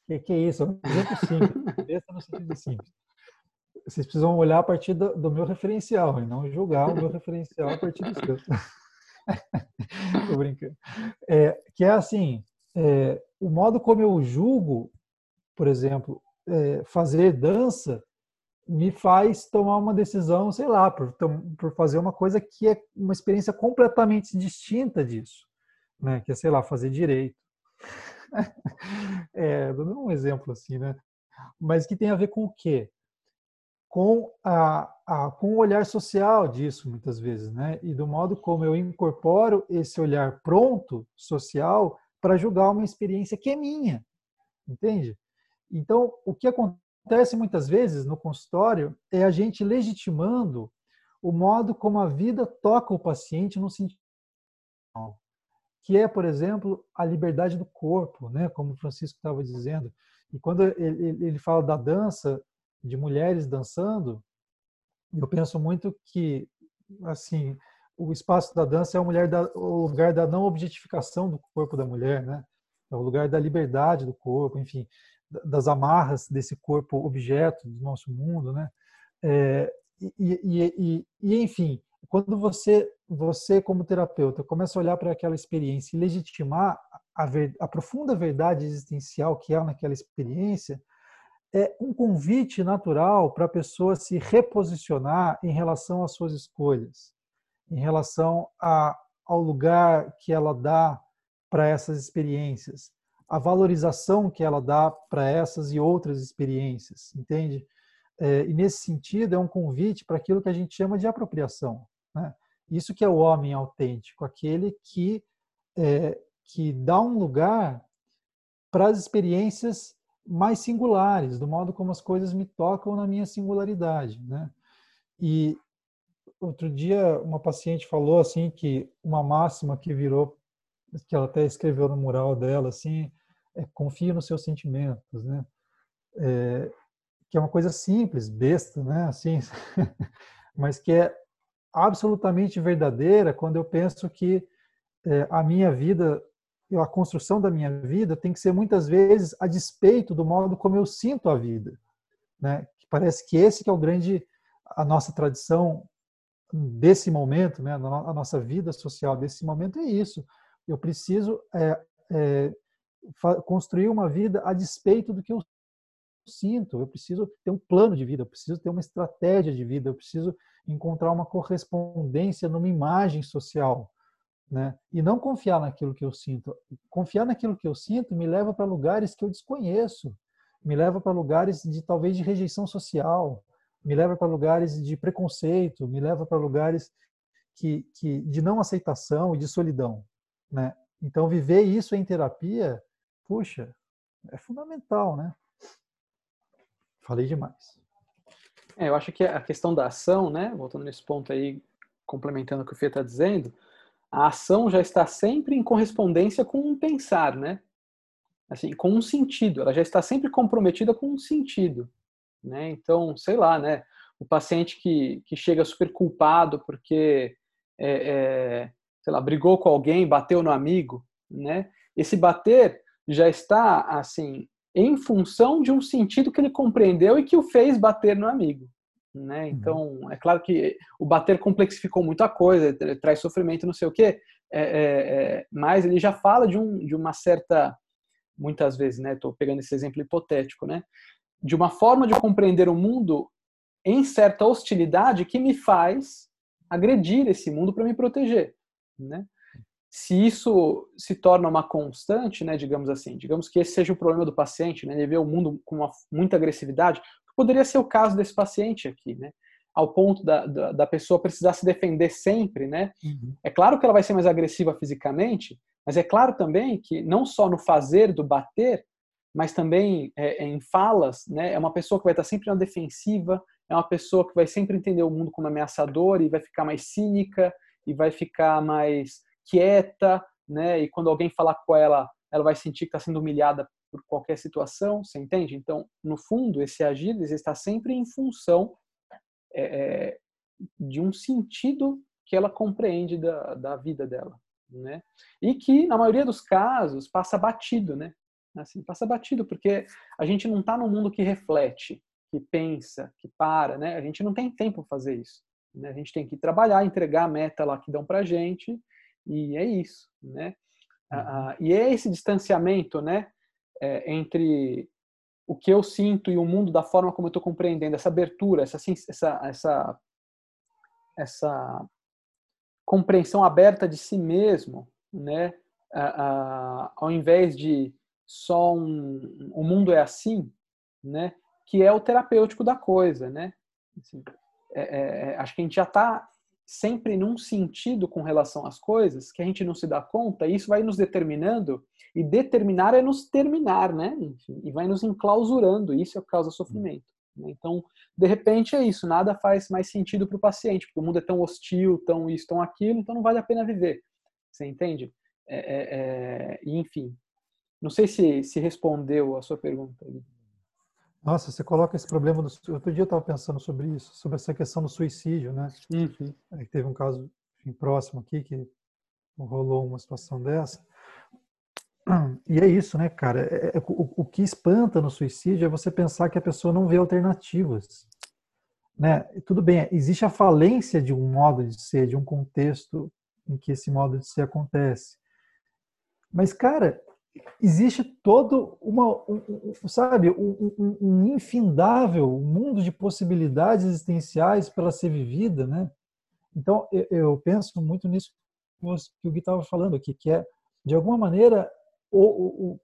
S2: Que, que é isso, é um exemplo simples, besta no sentido simples. Vocês precisam olhar a partir do, do meu referencial e não julgar o meu referencial a partir do seu. Tô brincando. É, que é assim, é, o modo como eu julgo, por exemplo, é, fazer dança me faz tomar uma decisão, sei lá, por, por fazer uma coisa que é uma experiência completamente distinta disso, né? Que é, sei lá, fazer direito. é, dando um exemplo assim, né? Mas que tem a ver com o quê? Com, a, a, com o olhar social disso, muitas vezes, né? E do modo como eu incorporo esse olhar pronto, social, para julgar uma experiência que é minha, entende? Então, o que acontece acontece muitas vezes no consultório é a gente legitimando o modo como a vida toca o paciente no sentido que é, por exemplo, a liberdade do corpo, né? Como o Francisco estava dizendo. E quando ele, ele fala da dança, de mulheres dançando, eu penso muito que, assim, o espaço da dança é o, da, o lugar da não objetificação do corpo da mulher, né? É o lugar da liberdade do corpo, enfim das amarras desse corpo objeto do nosso mundo, né? É, e, e, e, e, enfim, quando você você como terapeuta começa a olhar para aquela experiência e legitimar a, ver, a profunda verdade existencial que há naquela experiência, é um convite natural para a pessoa se reposicionar em relação às suas escolhas, em relação a, ao lugar que ela dá para essas experiências, a valorização que ela dá para essas e outras experiências, entende? É, e nesse sentido é um convite para aquilo que a gente chama de apropriação. Né? Isso que é o homem autêntico, aquele que é, que dá um lugar para as experiências mais singulares, do modo como as coisas me tocam na minha singularidade, né? E outro dia uma paciente falou assim que uma máxima que virou que ela até escreveu no mural dela, assim, é nos seus sentimentos, né? É, que é uma coisa simples, besta, né? Assim, mas que é absolutamente verdadeira quando eu penso que é, a minha vida, a construção da minha vida tem que ser muitas vezes a despeito do modo como eu sinto a vida, né? Parece que esse que é o grande a nossa tradição desse momento, né? A nossa vida social desse momento é isso eu preciso é, é, construir uma vida a despeito do que eu sinto. Eu preciso ter um plano de vida, eu preciso ter uma estratégia de vida, eu preciso encontrar uma correspondência numa imagem social. Né? E não confiar naquilo que eu sinto. Confiar naquilo que eu sinto me leva para lugares que eu desconheço, me leva para lugares de talvez de rejeição social, me leva para lugares de preconceito, me leva para lugares que, que de não aceitação e de solidão. Né? Então, viver isso em terapia, puxa, é fundamental, né? Falei demais.
S1: É, eu acho que a questão da ação, né, voltando nesse ponto aí, complementando o que o Fê está dizendo, a ação já está sempre em correspondência com um pensar, né? Assim, com um sentido, ela já está sempre comprometida com um sentido, né? Então, sei lá, né? O paciente que, que chega super culpado porque, é, é, sei lá, brigou com alguém, bateu no amigo, né? Esse bater já está, assim, em função de um sentido que ele compreendeu e que o fez bater no amigo. Né? Uhum. Então, é claro que o bater complexificou muito a coisa, traz sofrimento, não sei o quê, é, é, é, mas ele já fala de, um, de uma certa, muitas vezes, né? Estou pegando esse exemplo hipotético, né? De uma forma de compreender o mundo em certa hostilidade que me faz agredir esse mundo para me proteger, né? se isso se torna uma constante, né, digamos assim, digamos que esse seja o problema do paciente, né, ele vê o mundo com uma, muita agressividade, poderia ser o caso desse paciente aqui, né, ao ponto da, da, da pessoa precisar se defender sempre, né, uhum. é claro que ela vai ser mais agressiva fisicamente, mas é claro também que não só no fazer do bater, mas também é, é em falas, né, é uma pessoa que vai estar sempre na defensiva, é uma pessoa que vai sempre entender o mundo como ameaçador e vai ficar mais cínica e vai ficar mais quieta, né? E quando alguém falar com ela, ela vai sentir que está sendo humilhada por qualquer situação, você entende? Então, no fundo, esse agir está sempre em função é, é, de um sentido que ela compreende da, da vida dela, né? E que, na maioria dos casos, passa batido, né? Assim, passa batido, porque a gente não está num mundo que reflete, que pensa, que para, né? A gente não tem tempo para fazer isso. Né? A gente tem que trabalhar, entregar a meta lá que dão para gente e é isso, né? Uhum. e é esse distanciamento, né, é, entre o que eu sinto e o mundo da forma como eu estou compreendendo, essa abertura, essa, essa, essa, essa compreensão aberta de si mesmo, né, ao invés de só um, o mundo é assim, né, que é o terapêutico da coisa, né? Assim, é, é, é acho que a gente já está sempre num sentido com relação às coisas que a gente não se dá conta, e isso vai nos determinando, e determinar é nos terminar, né? Enfim, e vai nos enclausurando, e isso é o que causa sofrimento. Né? Então, de repente é isso, nada faz mais sentido para o paciente, porque o mundo é tão hostil, tão isso, tão aquilo, então não vale a pena viver. Você entende? É, é, é, enfim, não sei se, se respondeu a sua pergunta.
S2: Nossa, você coloca esse problema do. Outro dia eu estava pensando sobre isso, sobre essa questão do suicídio, né? Uhum. É, teve um caso enfim, próximo aqui que rolou uma situação dessa. E é isso, né, cara? É, é, o, o, que espanta no suicídio é você pensar que a pessoa não vê alternativas. Né? Tudo bem, existe a falência de um modo de ser, de um contexto em que esse modo de ser acontece. Mas, cara, existe todo uma, um, sabe, um, um, um, infindável mundo de possibilidades existenciais para ser vivida, né? Então, eu, eu penso muito nisso que o Gui estava falando aqui, que é, de alguma maneira,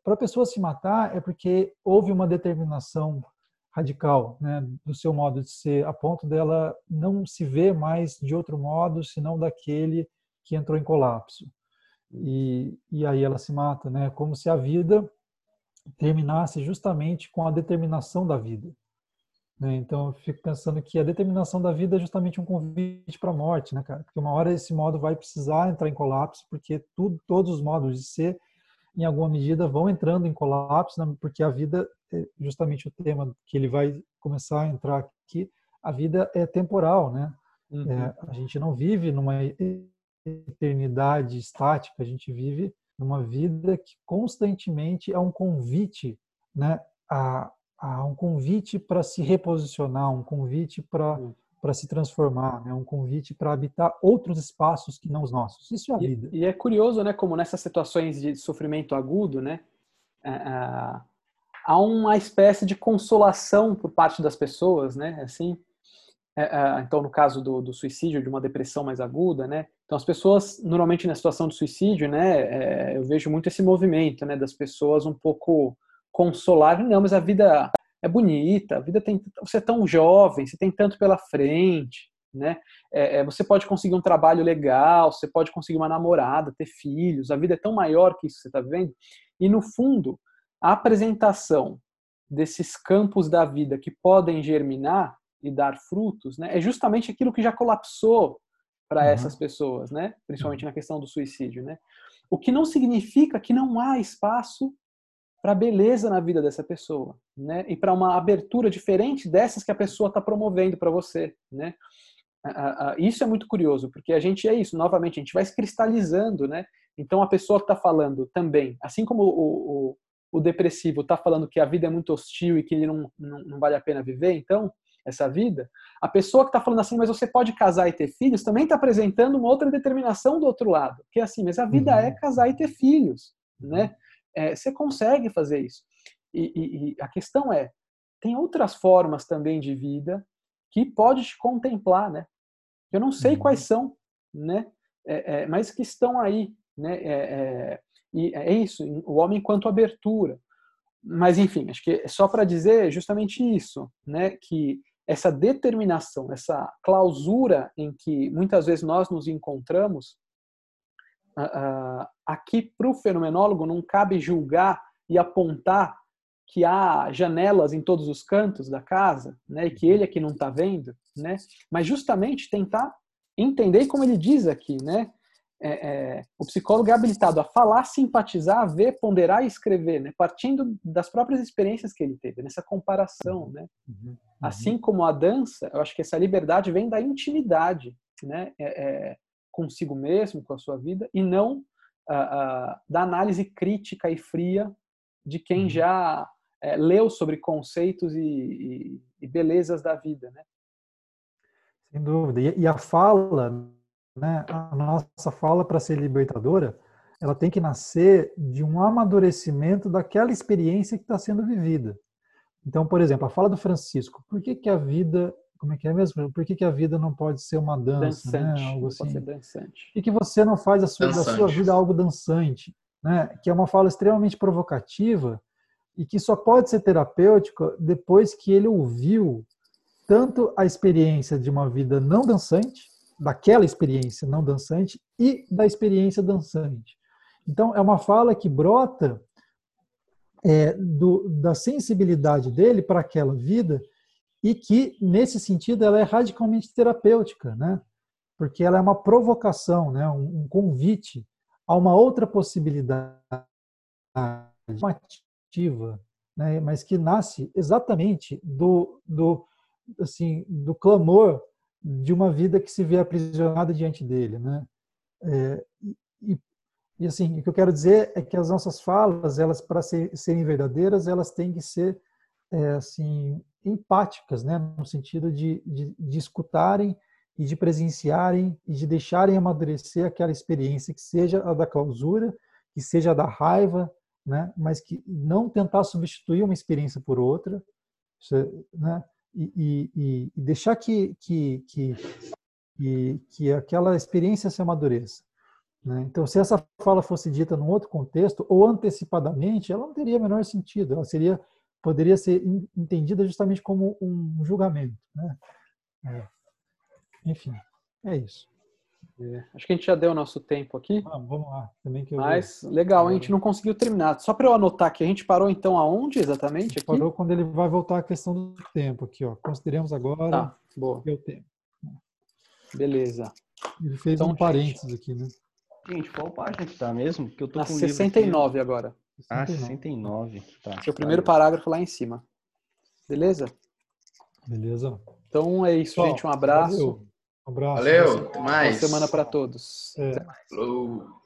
S2: para a pessoa se matar é porque houve uma determinação radical né, do seu modo de ser, a ponto dela não se ver mais de outro modo, senão daquele que entrou em colapso e, e aí ela se mata, né? Como se a vida terminasse justamente com a determinação da vida. Né? Então eu fico pensando que a determinação da vida é justamente um convite para a morte, né, cara? Porque uma hora esse modo vai precisar entrar em colapso, porque tudo, todos os modos de ser, em alguma medida, vão entrando em colapso, né? porque a vida, é justamente o tema que ele vai começar a entrar aqui, a vida é temporal, né? Uhum. É, a gente não vive numa eternidade estática, a gente vive numa vida que constantemente é um convite, né, a, a um convite para se reposicionar, um convite para para se transformar, né? um convite para habitar outros espaços que não os nossos. Isso é a vida.
S1: E, é curioso, né, como nessas situações de sofrimento agudo, né, há uma espécie de consolação por parte das pessoas, né, assim, é, é, então no caso do, do, suicídio, de uma depressão mais aguda, né? Então as pessoas, normalmente na situação de suicídio, né, é, eu vejo muito esse movimento, né, das pessoas um pouco consolar, não, mas a vida é bonita, a vida tem, você é tão jovem, você tem tanto pela frente, né? É, é, você pode conseguir um trabalho legal, você pode conseguir uma namorada, ter filhos, a vida é tão maior que isso que você está vivendo. E no fundo, a apresentação desses campos da vida que podem germinar e dar frutos, né, é justamente aquilo que já colapsou para uhum. essas pessoas, né, principalmente na questão do suicídio, né. O que não significa que não há espaço para beleza na vida dessa pessoa, né, e para uma abertura diferente dessas que a pessoa está promovendo para você, né. Isso é muito curioso, porque a gente é isso, novamente, a gente vai se cristalizando, né? Então a pessoa que está falando também, assim como o, o, o depressivo está falando que a vida é muito hostil e que ele não, não, não vale a pena viver, então, essa vida, a pessoa que está falando assim, mas você pode casar e ter filhos, também está apresentando uma outra determinação do outro lado, que é assim, mas a vida uhum. é casar e ter filhos, né? É, você consegue fazer isso. E, e, e, a questão é, tem outras formas também de vida que pode te contemplar, né? Eu não sei uhum. quais são, né? É, é, mas que estão aí, né? É, é, e é isso, o homem enquanto abertura. Mas enfim, acho que é só para dizer justamente isso, né? Que essa determinação, essa clausura em que muitas vezes nós nos encontramos, uh, uh, aqui para o fenomenólogo não cabe julgar e apontar que há janelas em todos os cantos da casa, né, e que ele aqui não está vendo, né, mas justamente tentar entender como ele diz aqui, né, é, é, o psicólogo é habilitado a falar, simpatizar, ver, ponderar e escrever, né, partindo das próprias experiências que ele teve, nessa comparação, né, uhum, uhum. assim como a dança, eu acho que essa liberdade vem da intimidade, né, é, é consigo mesmo, com a sua vida, e não da análise crítica e fria de quem uhum. já é, leu sobre conceitos e, e, e, belezas da vida, né?
S2: Sem dúvida. E, e a fala, né, a nossa fala para ser libertadora, ela tem que nascer de um amadurecimento daquela experiência que está sendo vivida. Então, por exemplo, a fala do Francisco, por que, que a vida, como é que é mesmo? Por que, que a vida não pode ser uma dança, né? dançante, né? Algo assim. Pode ser dançante. E que você não faz a sua, da sua vida algo dançante, né? Que é uma fala extremamente provocativa, e que só pode ser terapêutico depois que ele ouviu tanto a experiência de uma vida não dançante, daquela experiência não dançante e da experiência dançante. Então, é uma fala que brota é, do, da sensibilidade dele para aquela vida e que, nesse sentido, ela é radicalmente terapêutica, né? porque ela é uma provocação, né? um, um convite a uma outra possibilidade, ativa, né, mas que nasce exatamente do, do, assim, do clamor de uma vida que se vê aprisionada diante dele. Né? É, e, e, assim, o que eu quero dizer é que as nossas falas, elas para ser, serem verdadeiras, elas têm que ser é, assim empáticas, né, no sentido de, de, de escutarem e de presenciarem e de deixarem amadurecer aquela experiência que seja a da clausura, que seja a da raiva, né? mas que não tentar substituir uma experiência por outra, né? E, e, e deixar que, que, que, que, que aquela experiência se amadureça. Né? Então, se essa fala fosse dita num outro contexto ou antecipadamente, ela não teria menor sentido. Ela seria poderia ser entendida justamente como um julgamento. Né? É. Enfim, é isso.
S1: É, acho que a gente já deu o nosso tempo aqui.
S2: Ah, vamos lá. Também que
S1: Mas legal, a gente não conseguiu terminar. Só para eu anotar aqui, a gente parou então aonde exatamente? Aqui?
S2: Parou quando ele vai voltar à questão do tempo aqui, ó. Consideremos agora
S1: tá, boa.
S2: o tempo.
S1: Beleza.
S2: Ele fez então, um parênteses gente. aqui, né?
S4: Gente, qual página que tá mesmo? Que eu tô
S1: Na com 69 agora.
S4: Ah, 69. Tá.
S1: Seu primeiro parágrafo lá em cima. Beleza?
S2: Beleza.
S1: Então é isso, gente. Um abraço. Valeu.
S2: Um abraço.
S3: Valeu, até mais.
S1: Boa semana para todos.
S2: É.
S3: Falou.